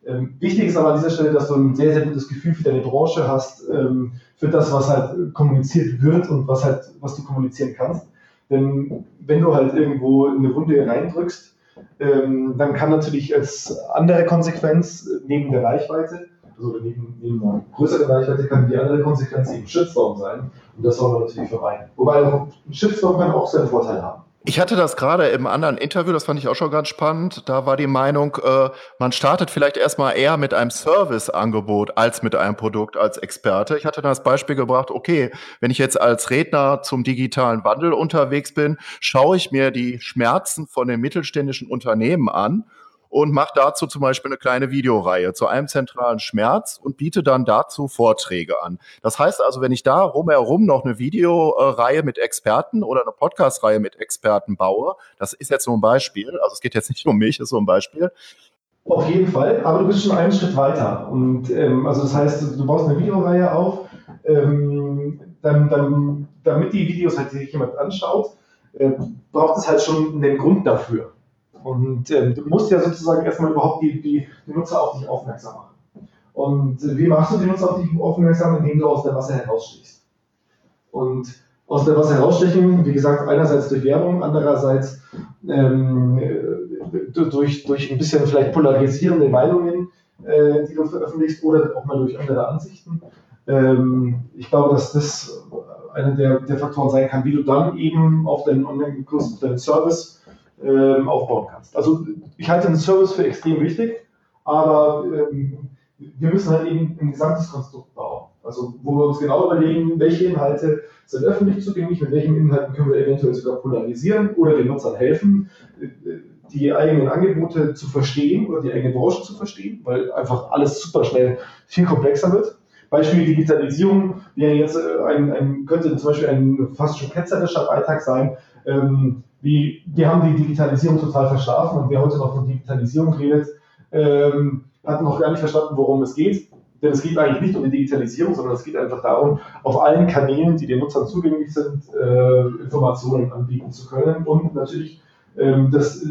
Ähm, wichtig ist aber an dieser Stelle, dass du ein sehr, sehr gutes Gefühl für deine Branche hast, ähm, für das, was halt kommuniziert wird und was halt, was du kommunizieren kannst. Denn wenn du halt irgendwo eine Wunde reindrückst, ähm, dann kann natürlich als andere Konsequenz neben der Reichweite, also neben, neben einer größeren Reichweite, kann die andere Konsequenz eben Shitstorm sein. Und das soll man natürlich vermeiden. Wobei ein Shitstorm kann auch seinen Vorteil haben. Ich hatte das gerade im anderen Interview, das fand ich auch schon ganz spannend. Da war die Meinung, äh, man startet vielleicht erstmal eher mit einem Serviceangebot als mit einem Produkt als Experte. Ich hatte das Beispiel gebracht, okay, wenn ich jetzt als Redner zum digitalen Wandel unterwegs bin, schaue ich mir die Schmerzen von den mittelständischen Unternehmen an und mache dazu zum Beispiel eine kleine Videoreihe zu einem zentralen Schmerz und biete dann dazu Vorträge an. Das heißt also, wenn ich da rumherum noch eine Videoreihe mit Experten oder eine Podcast-Reihe mit Experten baue, das ist jetzt nur ein Beispiel, also es geht jetzt nicht um mich, ist so ein Beispiel, Auf jeden Fall, aber du bist schon einen Schritt weiter. Und ähm, also das heißt, du baust eine Videoreihe auf, ähm, dann, dann, damit die Videos halt sich jemand anschaut, äh, braucht es halt schon einen Grund dafür. Und ähm, du musst ja sozusagen erstmal überhaupt die, die, die Nutzer auf dich aufmerksam machen. Und äh, wie machst du die Nutzer auf dich aufmerksam, indem du aus der Masse herausstichst? Und aus der Masse herausstechen, wie gesagt, einerseits durch Werbung, andererseits ähm, durch, durch ein bisschen vielleicht polarisierende Meinungen, äh, die du veröffentlichst, oder auch mal durch andere Ansichten. Ähm, ich glaube, dass das einer der, der Faktoren sein kann, wie du dann eben auf deinen Online-Kurs, deinen Service ähm, aufbauen kannst. Also ich halte den Service für extrem wichtig, aber ähm, wir müssen halt eben ein gesamtes Konstrukt bauen. Also wo wir uns genau überlegen, welche Inhalte sind öffentlich zugänglich, mit welchen Inhalten können wir eventuell sogar polarisieren oder den Nutzern helfen, die eigenen Angebote zu verstehen oder die eigene Branche zu verstehen, weil einfach alles super schnell viel komplexer wird. Beispiel Digitalisierung wäre jetzt äh, ein, ein, könnte zum Beispiel ein fast schon ketzerischer Beitrag sein. Ähm, wie, wir haben die Digitalisierung total verschlafen und wer heute noch von Digitalisierung redet, ähm, hat noch gar nicht verstanden, worum es geht. Denn es geht eigentlich nicht um die Digitalisierung, sondern es geht einfach darum, auf allen Kanälen, die den Nutzern zugänglich sind, äh, Informationen anbieten zu können und natürlich ähm, das,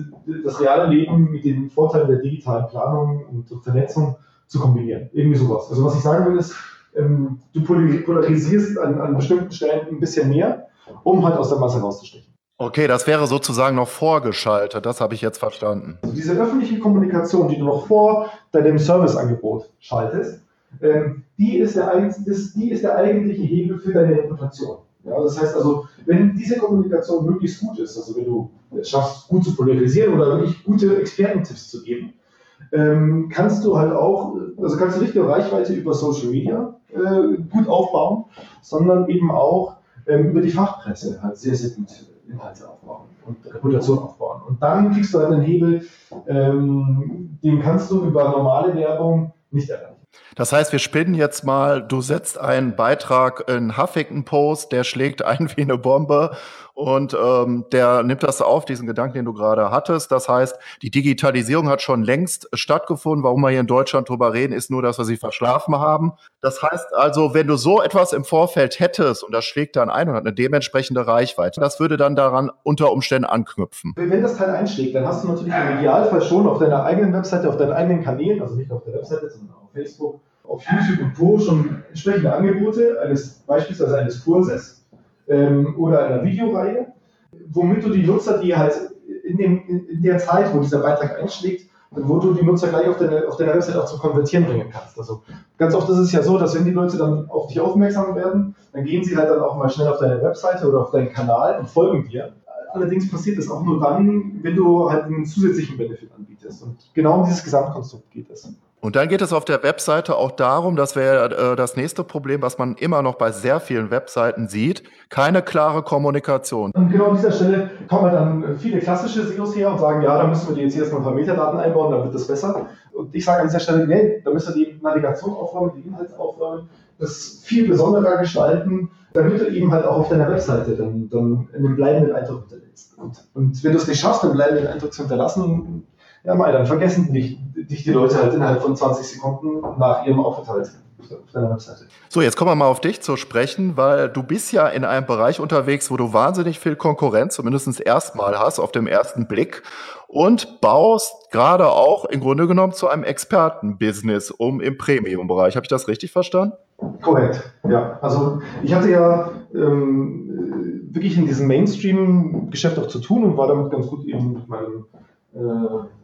das reale Leben mit den Vorteilen der digitalen Planung und Vernetzung zu kombinieren. Irgendwie sowas. Also was ich sagen will ist, ähm, du polarisierst an, an bestimmten Stellen ein bisschen mehr, um halt aus der Masse rauszustechen. Okay, das wäre sozusagen noch vorgeschaltet, das habe ich jetzt verstanden. Also diese öffentliche Kommunikation, die du noch vor deinem Serviceangebot schaltest, ähm, die, ist der, die ist der eigentliche Hebel für deine Reputation. Ja, das heißt also, wenn diese Kommunikation möglichst gut ist, also wenn du es schaffst, gut zu polarisieren oder wirklich gute Expertentipps zu geben, ähm, kannst du halt auch, also kannst du nicht nur Reichweite über Social Media äh, gut aufbauen, sondern eben auch ähm, über die Fachpresse halt sehr, sehr gut Inhalte aufbauen und Reputation aufbauen. Und dann kriegst du halt einen Hebel, ähm, den kannst du über normale Werbung nicht erreichen. Das heißt, wir spinnen jetzt mal, du setzt einen Beitrag in Huffington Post, der schlägt ein wie eine Bombe und ähm, der nimmt das auf, diesen Gedanken, den du gerade hattest. Das heißt, die Digitalisierung hat schon längst stattgefunden. Warum wir hier in Deutschland drüber reden, ist nur, dass wir sie verschlafen haben. Das heißt also, wenn du so etwas im Vorfeld hättest und das schlägt dann ein und hat eine dementsprechende Reichweite, das würde dann daran unter Umständen anknüpfen. Wenn das Teil einschlägt, dann hast du natürlich im Idealfall schon auf deiner eigenen Webseite, auf deinen eigenen Kanälen, also nicht auf der Webseite, sondern auf Facebook, auf YouTube und Co. schon entsprechende Angebote eines beispielsweise eines Kurses ähm, oder einer Videoreihe, womit du die Nutzer, die halt in, dem, in der Zeit, wo dieser Beitrag einschlägt, wo du die Nutzer gleich auf deiner, auf deiner Website auch zum Konvertieren bringen kannst. Also ganz oft ist es ja so, dass wenn die Leute dann auf dich aufmerksam werden, dann gehen sie halt dann auch mal schnell auf deine Webseite oder auf deinen Kanal und folgen dir. Allerdings passiert das auch nur dann, wenn du halt einen zusätzlichen Benefit anbietest. Und genau um dieses Gesamtkonstrukt geht es. Und dann geht es auf der Webseite auch darum, das wäre äh, das nächste Problem, was man immer noch bei sehr vielen Webseiten sieht, keine klare Kommunikation. Und genau an dieser Stelle kommen dann viele klassische SEOs her und sagen, ja, da müssen wir die jetzt erstmal ein paar Metadaten einbauen, dann wird das besser. Und ich sage an dieser Stelle, nee, da müssen wir die Navigation aufräumen, die Inhalte aufräumen, das viel besonderer gestalten, damit du eben halt auch auf deiner Webseite dann, dann einen bleibenden Eindruck hinterlässt. Und, und wenn du es nicht schaffst, einen bleibenden Eindruck zu hinterlassen, ja, mal, dann vergessen dich, dich die Leute halt innerhalb von 20 Sekunden nach ihrem Aufenthalt auf deiner Webseite. So, jetzt kommen wir mal auf dich zu sprechen, weil du bist ja in einem Bereich unterwegs, wo du wahnsinnig viel Konkurrenz zumindest erstmal hast, auf dem ersten Blick und baust gerade auch im Grunde genommen zu einem Expertenbusiness um im Premium-Bereich. Habe ich das richtig verstanden? Korrekt, ja. Also ich hatte ja ähm, wirklich in diesem Mainstream-Geschäft auch zu tun und war damit ganz gut eben mit meinem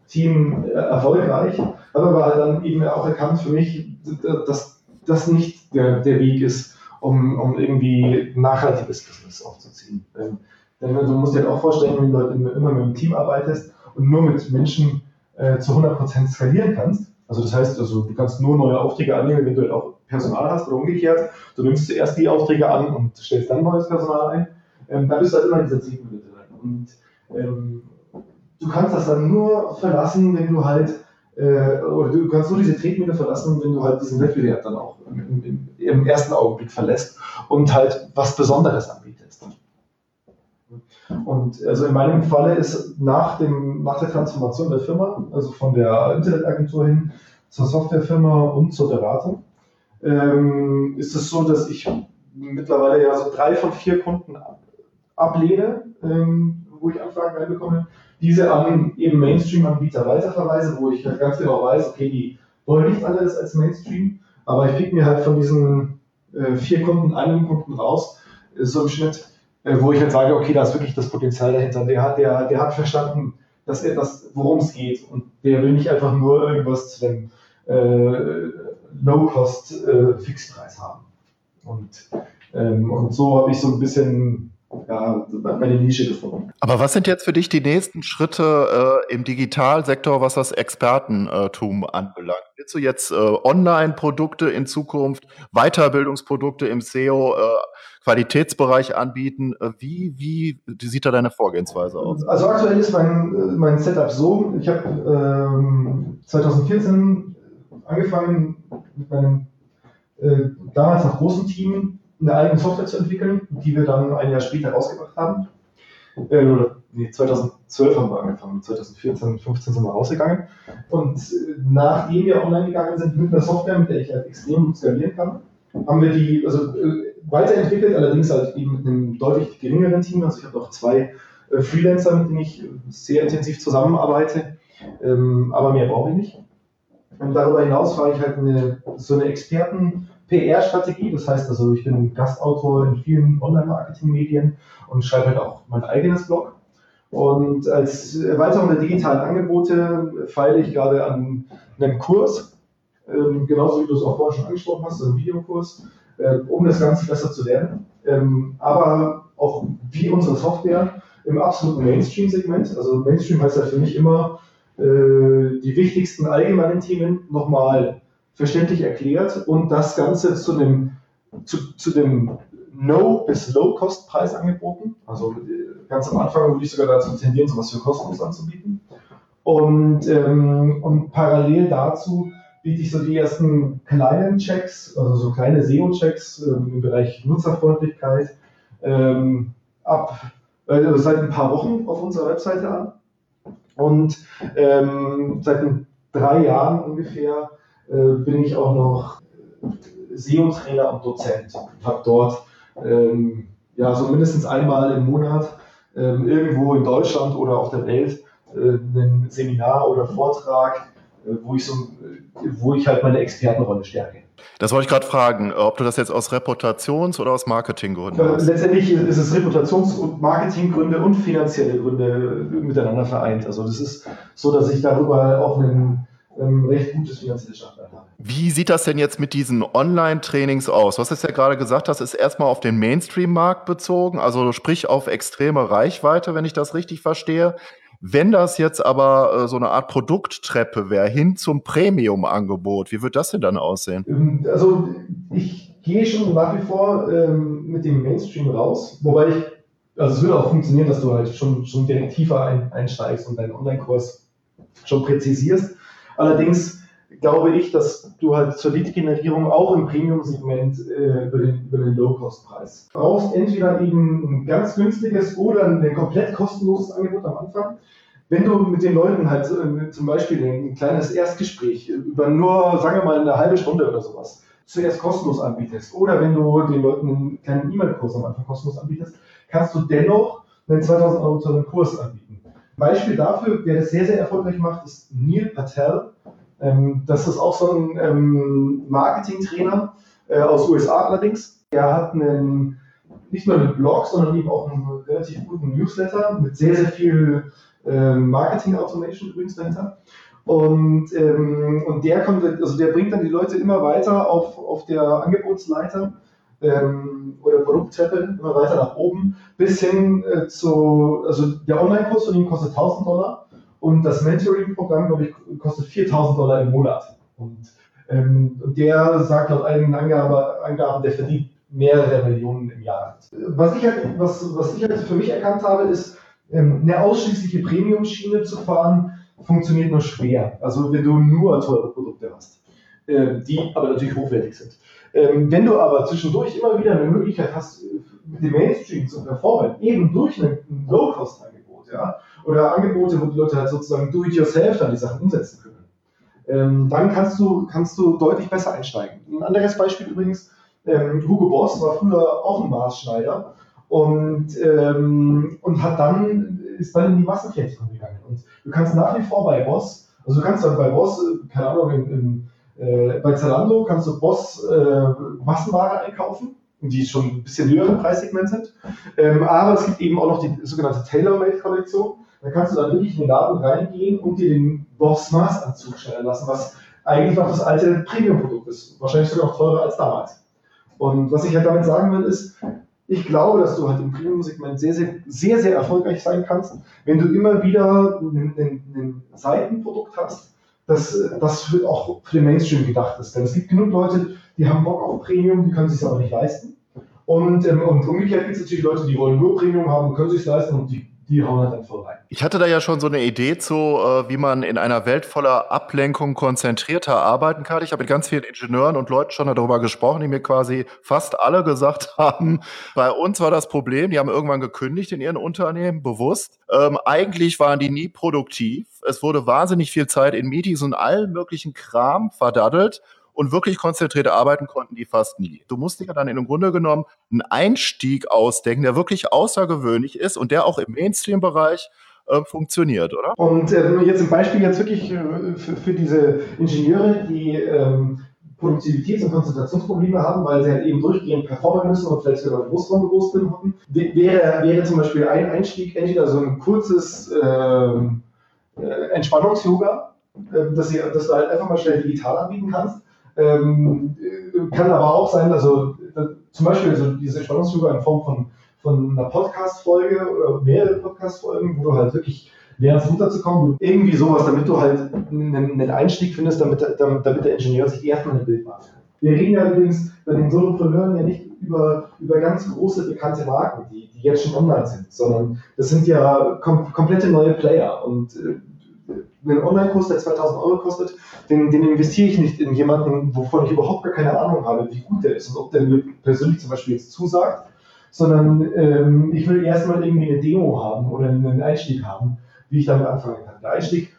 Team äh, erfolgreich, aber halt dann eben auch erkannt für mich, dass das nicht der, der Weg ist, um, um irgendwie nachhaltiges Business aufzuziehen. Ähm, denn du musst dir halt auch vorstellen, wenn du halt immer mit einem Team arbeitest und nur mit Menschen äh, zu 100% skalieren kannst, also das heißt, also du kannst nur neue Aufträge annehmen, wenn du halt auch Personal hast oder umgekehrt. Du nimmst zuerst die Aufträge an und stellst dann neues Personal ein. Ähm, da bist du halt immer in dieser Zielgruppe drin. Und ähm, du kannst das dann nur verlassen, wenn du halt, äh, oder du kannst nur diese Tretmühle verlassen, wenn du halt diesen Wettbewerb dann auch im, im, im, ersten Augenblick verlässt und halt was Besonderes anbietest. Und also in meinem Falle ist nach, dem, nach der Transformation der Firma, also von der Internetagentur hin zur Softwarefirma und zur Beratung, ähm, ist es so, dass ich mittlerweile ja so drei von vier Kunden ablehne, ähm, wo ich Anfragen reinbekomme, diese an eben Mainstream-Anbieter weiterverweise, wo ich halt ganz genau weiß, okay, die wollen nicht alles als Mainstream, aber ich pick mir halt von diesen äh, vier Kunden einen Kunden raus, äh, so im Schnitt, äh, wo ich halt sage, okay, da ist wirklich das Potenzial dahinter. Der hat, der, der hat verstanden, dass er das, worum es geht und der will nicht einfach nur irgendwas zu dem äh, Low-Cost-Fixpreis haben. Und, ähm, und so habe ich so ein bisschen ja, meine Nische gefunden. Aber was sind jetzt für dich die nächsten Schritte äh, im Digitalsektor, was das Expertentum anbelangt? Willst du jetzt äh, Online-Produkte in Zukunft, Weiterbildungsprodukte im SEO, äh, Qualitätsbereich anbieten? Äh, wie, wie, wie sieht da deine Vorgehensweise aus? Also aktuell ist mein, mein Setup so, ich habe ähm, 2014 angefangen mit meinem äh, damals noch großen Team eine eigene Software zu entwickeln, die wir dann ein Jahr später rausgebracht haben. Äh, nee, 2012 haben wir angefangen, 2014, 2015 sind wir rausgegangen. Und äh, nachdem wir online gegangen sind mit einer Software, mit der ich halt extrem skalieren kann, haben wir die also, äh, weiterentwickelt, allerdings halt eben mit einem deutlich geringeren Team. Also ich habe noch zwei äh, Freelancer, mit denen ich sehr intensiv zusammenarbeite, ähm, aber mehr brauche ich nicht. Und darüber hinaus fahre ich halt eine, so eine Experten- PR-Strategie. Das heißt also, ich bin Gastautor in vielen Online-Marketing-Medien und schreibe halt auch mein eigenes Blog. Und als Erweiterung der digitalen Angebote feile ich gerade an einem Kurs, ähm, genauso wie du es auch vorhin schon angesprochen hast, einem Videokurs, äh, um das Ganze besser zu lernen. Ähm, aber auch wie unsere Software im absoluten Mainstream-Segment. Also Mainstream heißt ja für mich immer, äh, die wichtigsten allgemeinen Themen nochmal verständlich erklärt und das Ganze zu dem, zu, zu dem No- bis Low-Cost-Preis angeboten. Also äh, ganz am Anfang würde ich sogar dazu tendieren, sowas für kostenlos anzubieten. Und, ähm, und parallel dazu biete ich so die ersten kleinen Checks, also so kleine SEO-Checks ähm, im Bereich Nutzerfreundlichkeit ähm, ab äh, seit ein paar Wochen auf unserer Webseite an. Und ähm, seit drei Jahren ungefähr äh, bin ich auch noch SEO-Trainer und Dozent und habe dort ähm, ja, so mindestens einmal im Monat ähm, irgendwo in Deutschland oder auf der Welt äh, ein Seminar oder Vortrag, äh, wo, ich so, äh, wo ich halt meine Expertenrolle stärke. Das wollte ich gerade fragen, ob du das jetzt aus Reputations- oder aus Marketinggründen äh, hast. Letztendlich ist es Reputations- und Marketinggründe und finanzielle Gründe miteinander vereint. Also das ist so, dass ich darüber auch einen recht gutes finanzielles Standbein habe. Wie sieht das denn jetzt mit diesen Online-Trainings aus? Was ist ja gerade gesagt, das ist erstmal auf den Mainstream-Markt bezogen, also sprich auf extreme Reichweite, wenn ich das richtig verstehe. Wenn das jetzt aber äh, so eine Art Produkttreppe wäre, hin zum Premium-Angebot, wie wird das denn dann aussehen? Ähm, also ich gehe schon nach wie vor ähm, mit dem Mainstream raus, wobei ich, also es würde auch funktionieren, dass du halt schon, schon direkt tiefer ein, einsteigst und deinen Online-Kurs schon präzisierst. Allerdings glaube ich, dass du halt zur Lead-Generierung auch im Premium-Segment äh, über den, über den Low-Cost-Preis brauchst. Entweder eben ein ganz günstiges oder ein komplett kostenloses Angebot am Anfang. Wenn du mit den Leuten halt äh, zum Beispiel ein kleines Erstgespräch über nur, sagen wir mal, eine halbe Stunde oder sowas zuerst kostenlos anbietest oder wenn du den Leuten einen kleinen E-Mail-Kurs am Anfang kostenlos anbietest, kannst du dennoch einen 2000 Euro teuren Kurs anbieten. Beispiel dafür, wer das sehr, sehr erfolgreich macht, ist Neil Patel. Ähm, das ist auch so ein ähm, Marketing-Trainer äh, aus USA allerdings. Er hat einen, nicht nur einen Blog, sondern eben auch einen relativ guten Newsletter mit sehr, sehr viel ähm, Marketing-Automation übrigens dahinter. Und, ähm, und der kommt, also der bringt dann die Leute immer weiter auf, auf der Angebotsleiter ähm, oder Produkttreppe immer weiter nach oben, bis hin äh, zu, also der Online-Kurs von ihm kostet 1000 Dollar und das Mentoring-Programm, glaube ich, kostet 4000 Dollar im Monat. Und, ähm, der sagt laut eigenen Angabe, Angaben, der verdient mehrere Millionen im Jahr. Was ich halt, was, was ich halt für mich erkannt habe, ist, ähm, eine ausschließliche Premium-Schiene zu fahren, funktioniert nur schwer. Also wenn du nur teure Produkte hast, äh, die aber natürlich hochwertig sind. Ähm, wenn du aber zwischendurch immer wieder eine Möglichkeit hast, mit dem Mainstream zu performen, eben durch ein, Low-Cost-Angebot, ja, oder Angebote, wo die Leute halt sozusagen do-it-yourself dann die Sachen umsetzen können, ähm, dann kannst du, kannst du deutlich besser einsteigen. Ein anderes Beispiel übrigens, ähm, Hugo Boss war früher auch ein Maßschneider und, und hat dann, ist dann in die Massenfertigung gegangen. Und du kannst nach wie vor bei Boss, also du kannst dann bei Boss, äh, keine Ahnung, in, in, äh, bei Zalando kannst du Boss äh, Massenware einkaufen, die schon ein bisschen höher im Preissegment sind. Ähm, aber es gibt eben auch noch die sogenannte Tailor-Made-Kollektion. Da kannst du dann wirklich in den Laden reingehen und dir den Boss Maßanzug stellen lassen, was eigentlich noch das alte Premium-Produkt ist. Wahrscheinlich sogar noch teurer als damals. Und was ich halt damit sagen will, ist, ich glaube, dass du halt im Premium-Segment sehr, sehr, sehr, sehr erfolgreich sein kannst, wenn du immer wieder ein, ein, ein Seitenprodukt hast, das, das auch für den Mainstream gedacht ist. Denn es gibt genug Leute, die haben Bock auf Premium, die können sich aber nicht leisten. Und, ähm, und umgekehrt gibt es natürlich Leute, die wollen nur Premium haben, können sich leisten und die die hauen halt dann vorbei. Ich hatte da ja schon so eine Idee zu, äh, wie man in einer Welt voller Ablenkung konzentrierter arbeiten kann. Ich habe mit ganz vielen Ingenieuren und Leuten schon darüber gesprochen, die mir quasi fast alle gesagt haben, bei uns war das Problem, die haben irgendwann gekündigt in ihren Unternehmen, bewusst. Ähm, eigentlich waren die nie produktiv. Es wurde wahnsinnig viel Zeit in Meetings und allen möglichen Kram verdaddelt und wirklich konzentriert arbeiten konnten die fast nie. Du musst dir dann im Grunde genommen einen Einstieg ausdenken, der wirklich außergewöhnlich ist und der auch im Mainstream-Bereich äh, funktioniert, oder? Und äh, jetzt ein Beispiel jetzt wirklich äh, für, für, diese Ingenieure, die ähm, Produktivitäts- und Konzentrationsprobleme haben, weil sie halt eben durchgehend performen müssen und vielleicht sogar Großraumbüros drin haben, wäre, wäre zum Beispiel ein Einstieg entweder so ein kurzes ähm, äh, Entspannungs-Yoga, äh, dass, dass du halt einfach mal schnell digital anbieten kannst ähm, kann aber auch sein, also zum Beispiel so diese Spannungsüber in Form von, von einer Podcast-Folge oder mehrere Podcast-Folgen, wo du halt wirklich lernst runterzukommen, irgendwie sowas, damit du halt einen, einen Einstieg findest, damit, damit der Ingenieur sich erstmal ein Bild macht. Wir reden ja übrigens bei den Solopreneuren ja nicht über, über ganz große bekannte Marken, die, die jetzt schon online sind, sondern das sind ja kom komplette neue Player und äh, einen Online-Kurs, der 2000 Euro kostet, den, den investiere ich nicht in jemanden, wovon ich überhaupt gar keine Ahnung habe, wie gut der ist und ob der mir persönlich zum Beispiel jetzt zusagt, sondern ähm, ich will erstmal irgendwie eine Demo haben oder einen Einstieg haben, wie ich damit anfangen kann. Der Einstieg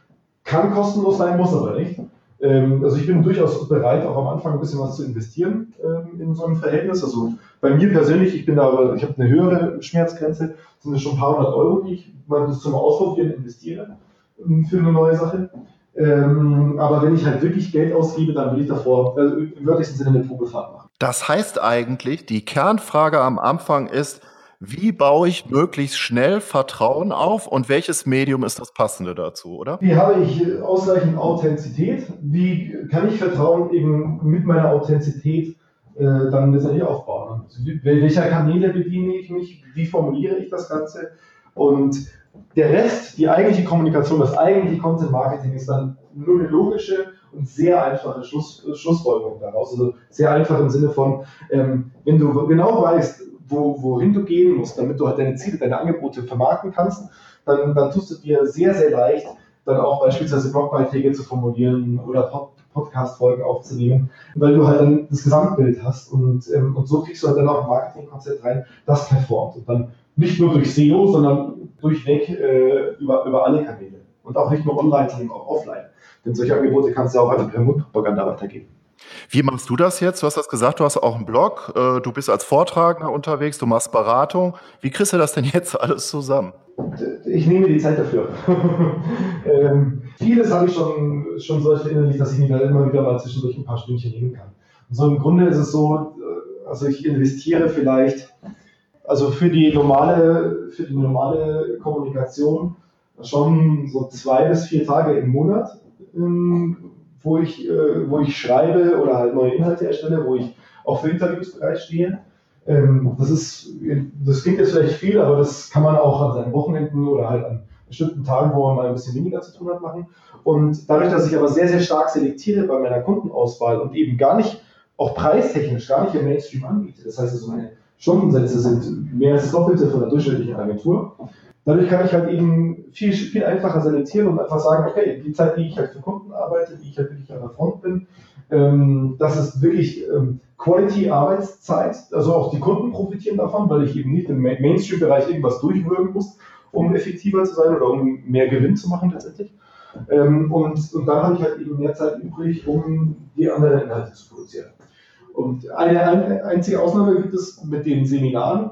kann kostenlos sein, muss aber nicht. Ähm, also ich bin durchaus bereit, auch am Anfang ein bisschen was zu investieren ähm, in so einem Verhältnis. Also bei mir persönlich, ich bin da ich habe eine höhere Schmerzgrenze, sind es schon ein paar hundert Euro, die ich mal zum Ausprobieren investiere für eine neue Sache. Ähm, aber wenn ich halt wirklich Geld ausgebe, dann will ich davor also im wörtlichen Sinne eine Probefahrt machen. Das heißt eigentlich, die Kernfrage am Anfang ist, wie baue ich möglichst schnell Vertrauen auf und welches Medium ist das passende dazu, oder? Wie habe ich ausreichend Authentizität? Wie kann ich Vertrauen eben mit meiner Authentizität äh, dann letztendlich aufbauen? Welcher Kanäle bediene ich mich? Wie formuliere ich das Ganze? Und der Rest, die eigentliche Kommunikation, das eigentliche Content Marketing ist dann nur eine logische und sehr einfache Schluss, Schlussfolgerung daraus. Also sehr einfach im Sinne von, ähm, wenn du genau weißt, wo, wohin du gehen musst, damit du halt deine Ziele, deine Angebote vermarkten kannst, dann, dann tust du dir sehr, sehr leicht, dann auch beispielsweise Blogbeiträge zu formulieren oder Pod Podcast-Folgen aufzunehmen, weil du halt dann das Gesamtbild hast und, ähm, und so kriegst du halt dann auch ein Marketingkonzept rein, das performt. Und dann nicht nur durch SEO, sondern durchweg äh, über, über alle Kanäle. Und auch nicht nur online, sondern auch offline. Denn solche Angebote kannst du auch einfach per Mundpropaganda weitergeben. Wie machst du das jetzt? Du hast das gesagt, du hast auch einen Blog, äh, du bist als Vortragender unterwegs, du machst Beratung. Wie kriegst du das denn jetzt alles zusammen? Ich nehme die Zeit dafür. ähm, vieles habe ich schon, schon so verinnerlicht, dass ich mir da immer wieder mal zwischendurch ein paar Stündchen nehmen kann. Und so im Grunde ist es so, äh, also ich investiere vielleicht also für die normale, für die normale Kommunikation schon so zwei bis vier Tage im Monat, ähm, wo, ich, äh, wo ich schreibe oder halt neue Inhalte erstelle, wo ich auch für Interviews bereitstehe. Ähm, das ist, das klingt jetzt vielleicht viel, aber das kann man auch an seinen Wochenenden oder halt an bestimmten Tagen, wo man mal ein bisschen weniger zu tun hat, machen. Und dadurch, dass ich aber sehr, sehr stark selektiere bei meiner Kundenauswahl und eben gar nicht, auch preistechnisch gar nicht im Mainstream anbiete, das heißt also meine Stundensätze sind mehr als das Doppelte von der durchschnittlichen Agentur. Dadurch kann ich halt eben viel, viel einfacher selektieren und einfach sagen, okay, die Zeit, die ich halt für Kunden arbeite, die ich halt wirklich an der Front bin, Ähm, das ist wirklich ähm, Quality-Arbeitszeit. Also auch die Kunden profitieren davon, weil ich eben nicht im Mainstream-Bereich irgendwas durchwürgen muss, um effektiver zu sein oder um mehr Gewinn zu machen letztendlich. Ähm, und, und dann habe ich halt eben mehr Zeit übrig, um die anderen Inhalte zu produzieren. Und eine, eine einzige Ausnahme gibt es mit den Seminaren.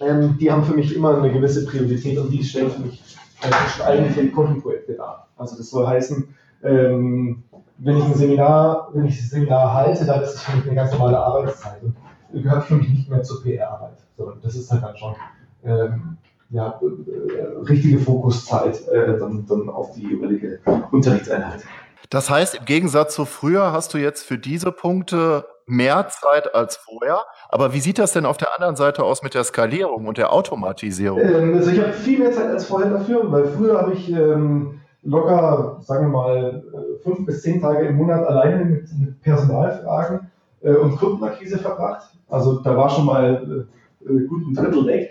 Ähm, die haben für mich immer eine gewisse Priorität und die stellen für mich äh, eigentlich Kundenprojekte dar. Also das soll heißen, ähm, wenn ich ein Seminar, wenn ich ein Seminar halte, dann ist es für mich eine ganz normale Arbeitszeit und gehört für mich nicht mehr zur PR-Arbeit, sondern das ist halt dann schon ähm, ja, äh, richtige Fokuszeit äh, dann, dann auf die jeweilige Unterrichtseinheit. Das heißt, im Gegensatz zu früher hast du jetzt für diese Punkte mehr Zeit als vorher. Aber wie sieht das denn auf der anderen Seite aus mit der Skalierung und der Automatisierung? Ähm, also ich habe viel mehr Zeit als vorher dafür, weil früher habe ich ähm, locker, sagen wir mal, äh, fünf bis zehn Tage im Monat alleine mit, mit Personalfragen äh, und Kundenakquise verbracht. Also da war schon mal äh, äh gut ein Drittel weg.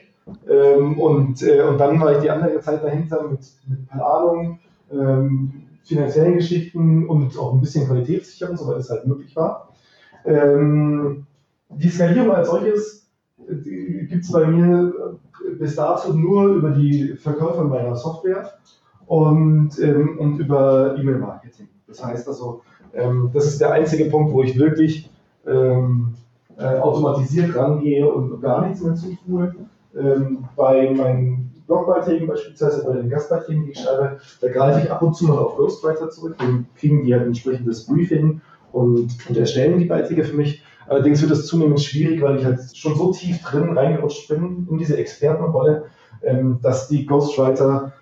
Ähm, und, äh, und dann war ich die andere Zeit dahinter mit, mit Planung, ähm, finanziellen Geschichten und auch ein bisschen Qualitätssicherung, soweit es halt möglich war. Ähm, die Skalierung als solches gibt es bei mir bis dato nur über die Verkäufe meiner Software und, ähm, und über E-Mail-Marketing. Das heißt also, ähm, das ist der einzige Punkt, wo ich wirklich ähm, äh, automatisiert rangehe und gar nichts mehr zutue. Ähm, bei meinen Blogbeiträgen beispielsweise, bei den Gastbeiträgen, die ich schreibe, da greife ich ab und zu mal auf Ghostwriter zurück, dann kriegen die halt ein entsprechendes Briefing und, und erstellen die Beiträge für mich. Allerdings wird es zunehmend schwierig, weil ich halt schon so tief drin reingerutscht bin in diese Expertenrolle, ähm, dass die Ghostwriter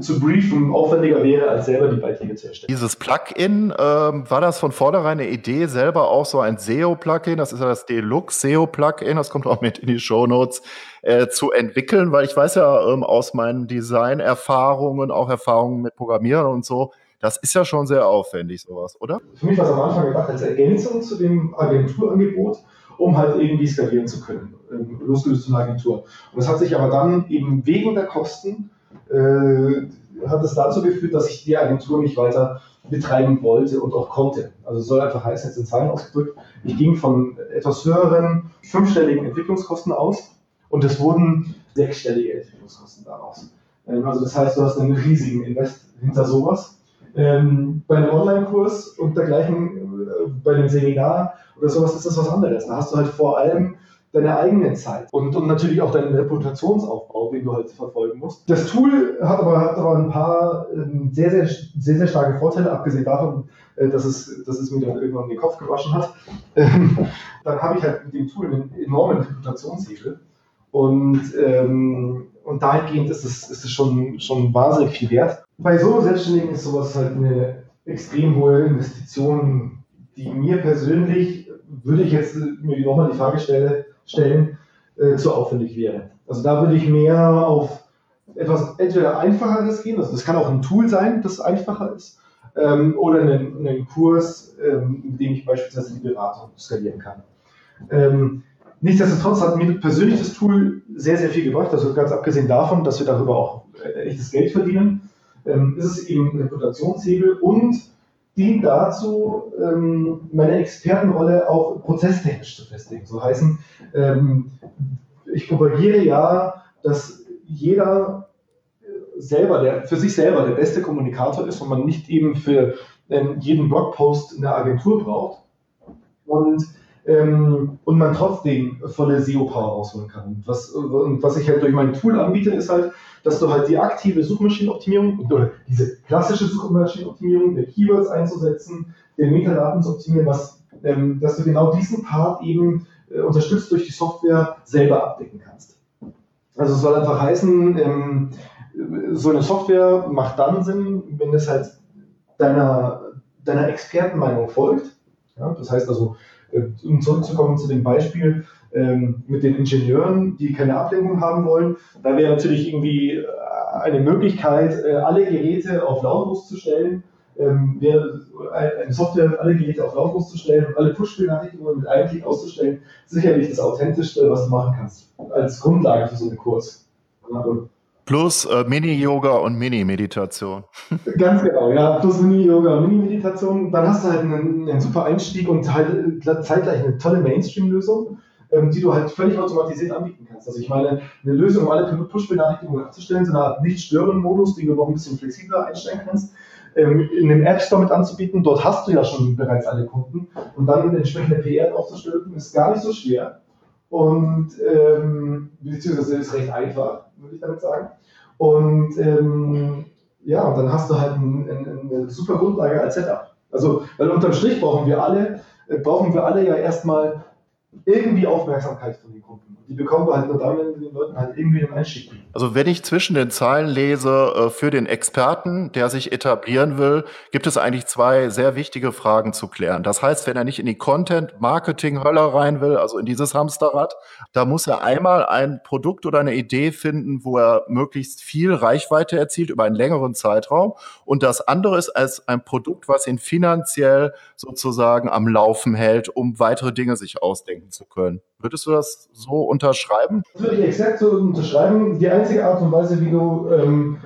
zu briefen aufwendiger wäre, als selber die Beiträge zu erstellen. Dieses Plugin, ähm, war das von vornherein eine Idee, selber auch so ein SEO-Plugin, das ist ja das Deluxe SEO-Plugin, das kommt auch mit in die Show Notes, äh, zu entwickeln, weil ich weiß ja ähm, aus meinen Design-Erfahrungen, auch Erfahrungen mit Programmieren und so, das ist ja schon sehr aufwendig, sowas, oder? Für mich war es am Anfang gedacht als Ergänzung zu dem Agenturangebot, um halt irgendwie skalieren zu können, ähm, losgelöst von der Agentur. Und das hat sich aber dann eben wegen der Kosten äh, hat es dazu geführt, dass ich die Agentur nicht weiter betreiben wollte und auch konnte. Also soll einfach heißen, jetzt in Zahlen ausgedrückt, ich ging von etwas höheren fünfstelligen Entwicklungskosten aus und es wurden sechsstellige Entwicklungskosten daraus. Ähm, also das heißt, du hast einen riesigen Invest hinter sowas. Ähm, bei einem Online-Kurs und dergleichen, äh, bei einem Seminar oder sowas ist das was anderes. Da hast du halt vor allem deine eigene Zeit und, und natürlich auch deinen Reputationsaufbau, den du halt verfolgen musst. Das Tool hat aber, hat aber ein paar ähm, sehr, sehr, sehr, sehr starke Vorteile, abgesehen davon, äh, dass, es, dass es mir dann irgendwann den Kopf gewaschen hat. Ähm, dann habe ich halt mit dem Tool einen enormen Reputationshebel und, ähm, und dahingehend ist es, ist es schon, schon wahnsinnig viel wert. Bei Solo-Selbstständigen ist sowas halt eine extrem hohe Investition, die mir persönlich, würde ich jetzt mir nochmal die Frage stellen, stellen, äh, zu aufwendig wäre. Also da würde ich mehr auf etwas entweder einfacheres gehen, also das kann auch ein Tool sein, das einfacher ist, ähm, oder einen, einen Kurs, ähm, mit dem ich beispielsweise die Beratung skalieren kann. Ähm, nichtsdestotrotz hat mir persönlich das Tool sehr, sehr viel gebracht, also ganz abgesehen davon, dass wir darüber auch äh, echtes Geld verdienen, ähm, ist es eben ein Reputationshebel und dient dazu, ähm, meine Expertenrolle auch prozesstechnisch zu festigen. So heißen, ähm, ich propagiere ja, dass jeder selber, der für sich selber der beste Kommunikator ist und man nicht eben für ähm, jeden Blogpost eine Agentur braucht. Und ähm, und man trotzdem volle SEO-Power rausholen kann. Was, und was ich halt durch mein Tool anbiete, ist halt, dass du halt die aktive Suchmaschinenoptimierung oder diese klassische Suchmaschinenoptimierung der Keywords einzusetzen, der Metadaten zu optimieren, was, ähm, dass du genau diesen Part eben äh, unterstützt durch die Software selber abdecken kannst. Also es soll einfach heißen, ähm, so eine Software macht dann Sinn, wenn es halt deiner, deiner Expertenmeinung folgt. Ja, das heißt also, um zurückzukommen zu dem Beispiel ähm, mit den Ingenieuren, die keine Ablenkung haben wollen, da wäre natürlich irgendwie äh, eine Möglichkeit, äh, alle Geräte auf lautlos zu stellen, ähm, eine Software, alle Geräte auf lautlos zu stellen und alle Push-Benachrichtigungen mit einem Klick auszustellen, sicherlich das Authentischste, was du machen kannst, als Grundlage für so einen Kurs. Aber Plus äh, Mini-Yoga und Mini-Meditation. Ganz genau, ja. Plus Mini-Yoga und Mini-Meditation. Dann hast du halt einen, einen, super Einstieg und halt zeitgleich eine tolle Mainstream-Lösung, ähm, die du halt völlig automatisiert anbieten kannst. Also ich meine, eine Lösung, um alle Push-Benachrichtigungen abzustellen, so eine Art Nicht-Stören-Modus, den du noch ein bisschen flexibler einstellen kannst, ähm, in dem App Store mit anzubieten. Dort hast du ja schon bereits alle Kunden. Und dann entsprechende PR aufzustülpen, ist gar nicht so schwer. Und ähm, beziehungsweise ist recht einfach, würde ich damit sagen. Und ähm, ja, und dann hast du halt ein, ein, eine super Grundlage als Setup. Also, weil unterm Strich brauchen wir alle, äh, brauchen wir alle ja erstmal irgendwie Aufmerksamkeit von den Kunden. Und die bekommen wir halt nur dann, wenn wir den Leuten halt irgendwie einen Einstieg bieten. Also wenn ich zwischen den Zeilen lese, äh, für den Experten, der sich etablieren will, gibt es eigentlich zwei sehr wichtige Fragen zu klären. Das heißt, wenn er nicht in die Content-Marketing-Hölle rein will, also in dieses Hamsterrad, da muss er einmal ein Produkt oder eine Idee finden, wo er möglichst viel Reichweite erzielt über einen längeren Zeitraum. Und das andere ist als ein Produkt, was ihn finanziell sozusagen am Laufen hält, um weitere Dinge sich ausdenken zu können. Würdest du das so unterschreiben? Das würde ich exakt so unterschreiben. Die einzige Art und Weise, wie du ähm,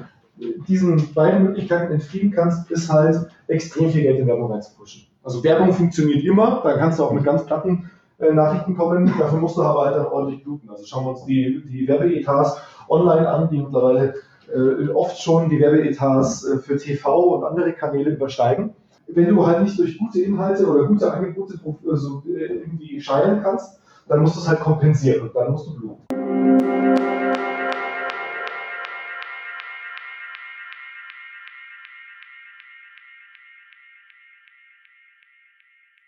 diesen beiden Möglichkeiten entfliehen kannst, ist halt extrem viel Geld in Werbung reinzupushen. Also Werbung funktioniert immer, da kannst du auch mit ganz platten äh, Nachrichten kommen, dafür musst du aber halt dann ordentlich bluten. Also schauen wir uns die, die Werbeetats online an, die mittlerweile äh, oft schon die Werbeetats äh, für TV und andere Kanäle übersteigen. Wenn du halt nicht durch gute Inhalte oder gute Angebote also, irgendwie scheinen kannst, dann musst du es halt kompensieren und dann musst du bluten.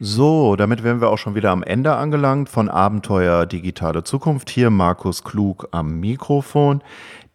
So, damit wären wir auch schon wieder am Ende angelangt von Abenteuer Digitale Zukunft. Hier Markus Klug am Mikrofon.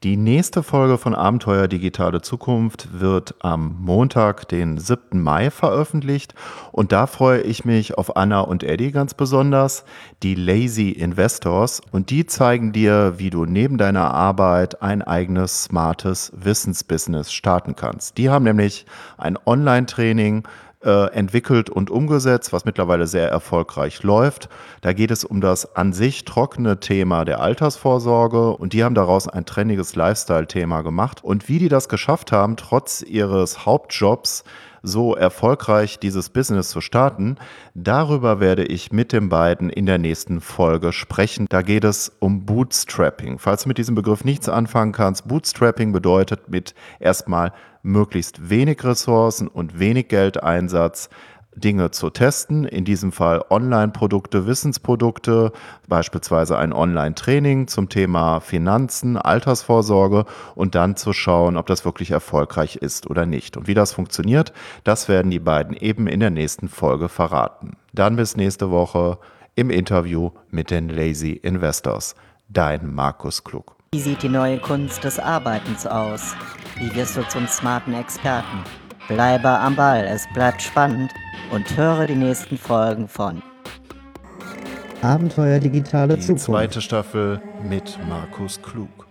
Die nächste Folge von Abenteuer Digitale Zukunft wird am Montag, den 7. Mai veröffentlicht. Und da freue ich mich auf Anna und Eddie ganz besonders, die Lazy Investors. Und die zeigen dir, wie du neben deiner Arbeit ein eigenes smartes Wissensbusiness starten kannst. Die haben nämlich ein Online-Training äh, entwickelt und umgesetzt, was mittlerweile sehr erfolgreich läuft. Da geht es um das an sich trockene Thema der Altersvorsorge und die haben daraus ein trendiges Lifestyle-Thema gemacht. Und wie die das geschafft haben, trotz ihres Hauptjobs so erfolgreich dieses Business zu starten, darüber werde ich mit den beiden in der nächsten Folge sprechen. Da geht es um Bootstrapping. Falls du mit diesem Begriff nichts anfangen kannst, Bootstrapping bedeutet mit erstmal möglichst wenig Ressourcen und wenig Geldeinsatz Dinge zu testen, in diesem Fall Online-Produkte, Wissensprodukte, beispielsweise ein Online-Training zum Thema Finanzen, Altersvorsorge und dann zu schauen, ob das wirklich erfolgreich ist oder nicht. Und wie das funktioniert, das werden die beiden eben in der nächsten Folge verraten. Dann bis nächste Woche im Interview mit den Lazy Investors. Dein Markus Klug. Wie sieht die neue Kunst des Arbeitens aus? Wie wirst du zum smarten Experten? Bleibe am Ball, es bleibt spannend und höre die nächsten Folgen von Abenteuer digitale die Zukunft. Zweite Staffel mit Markus Klug.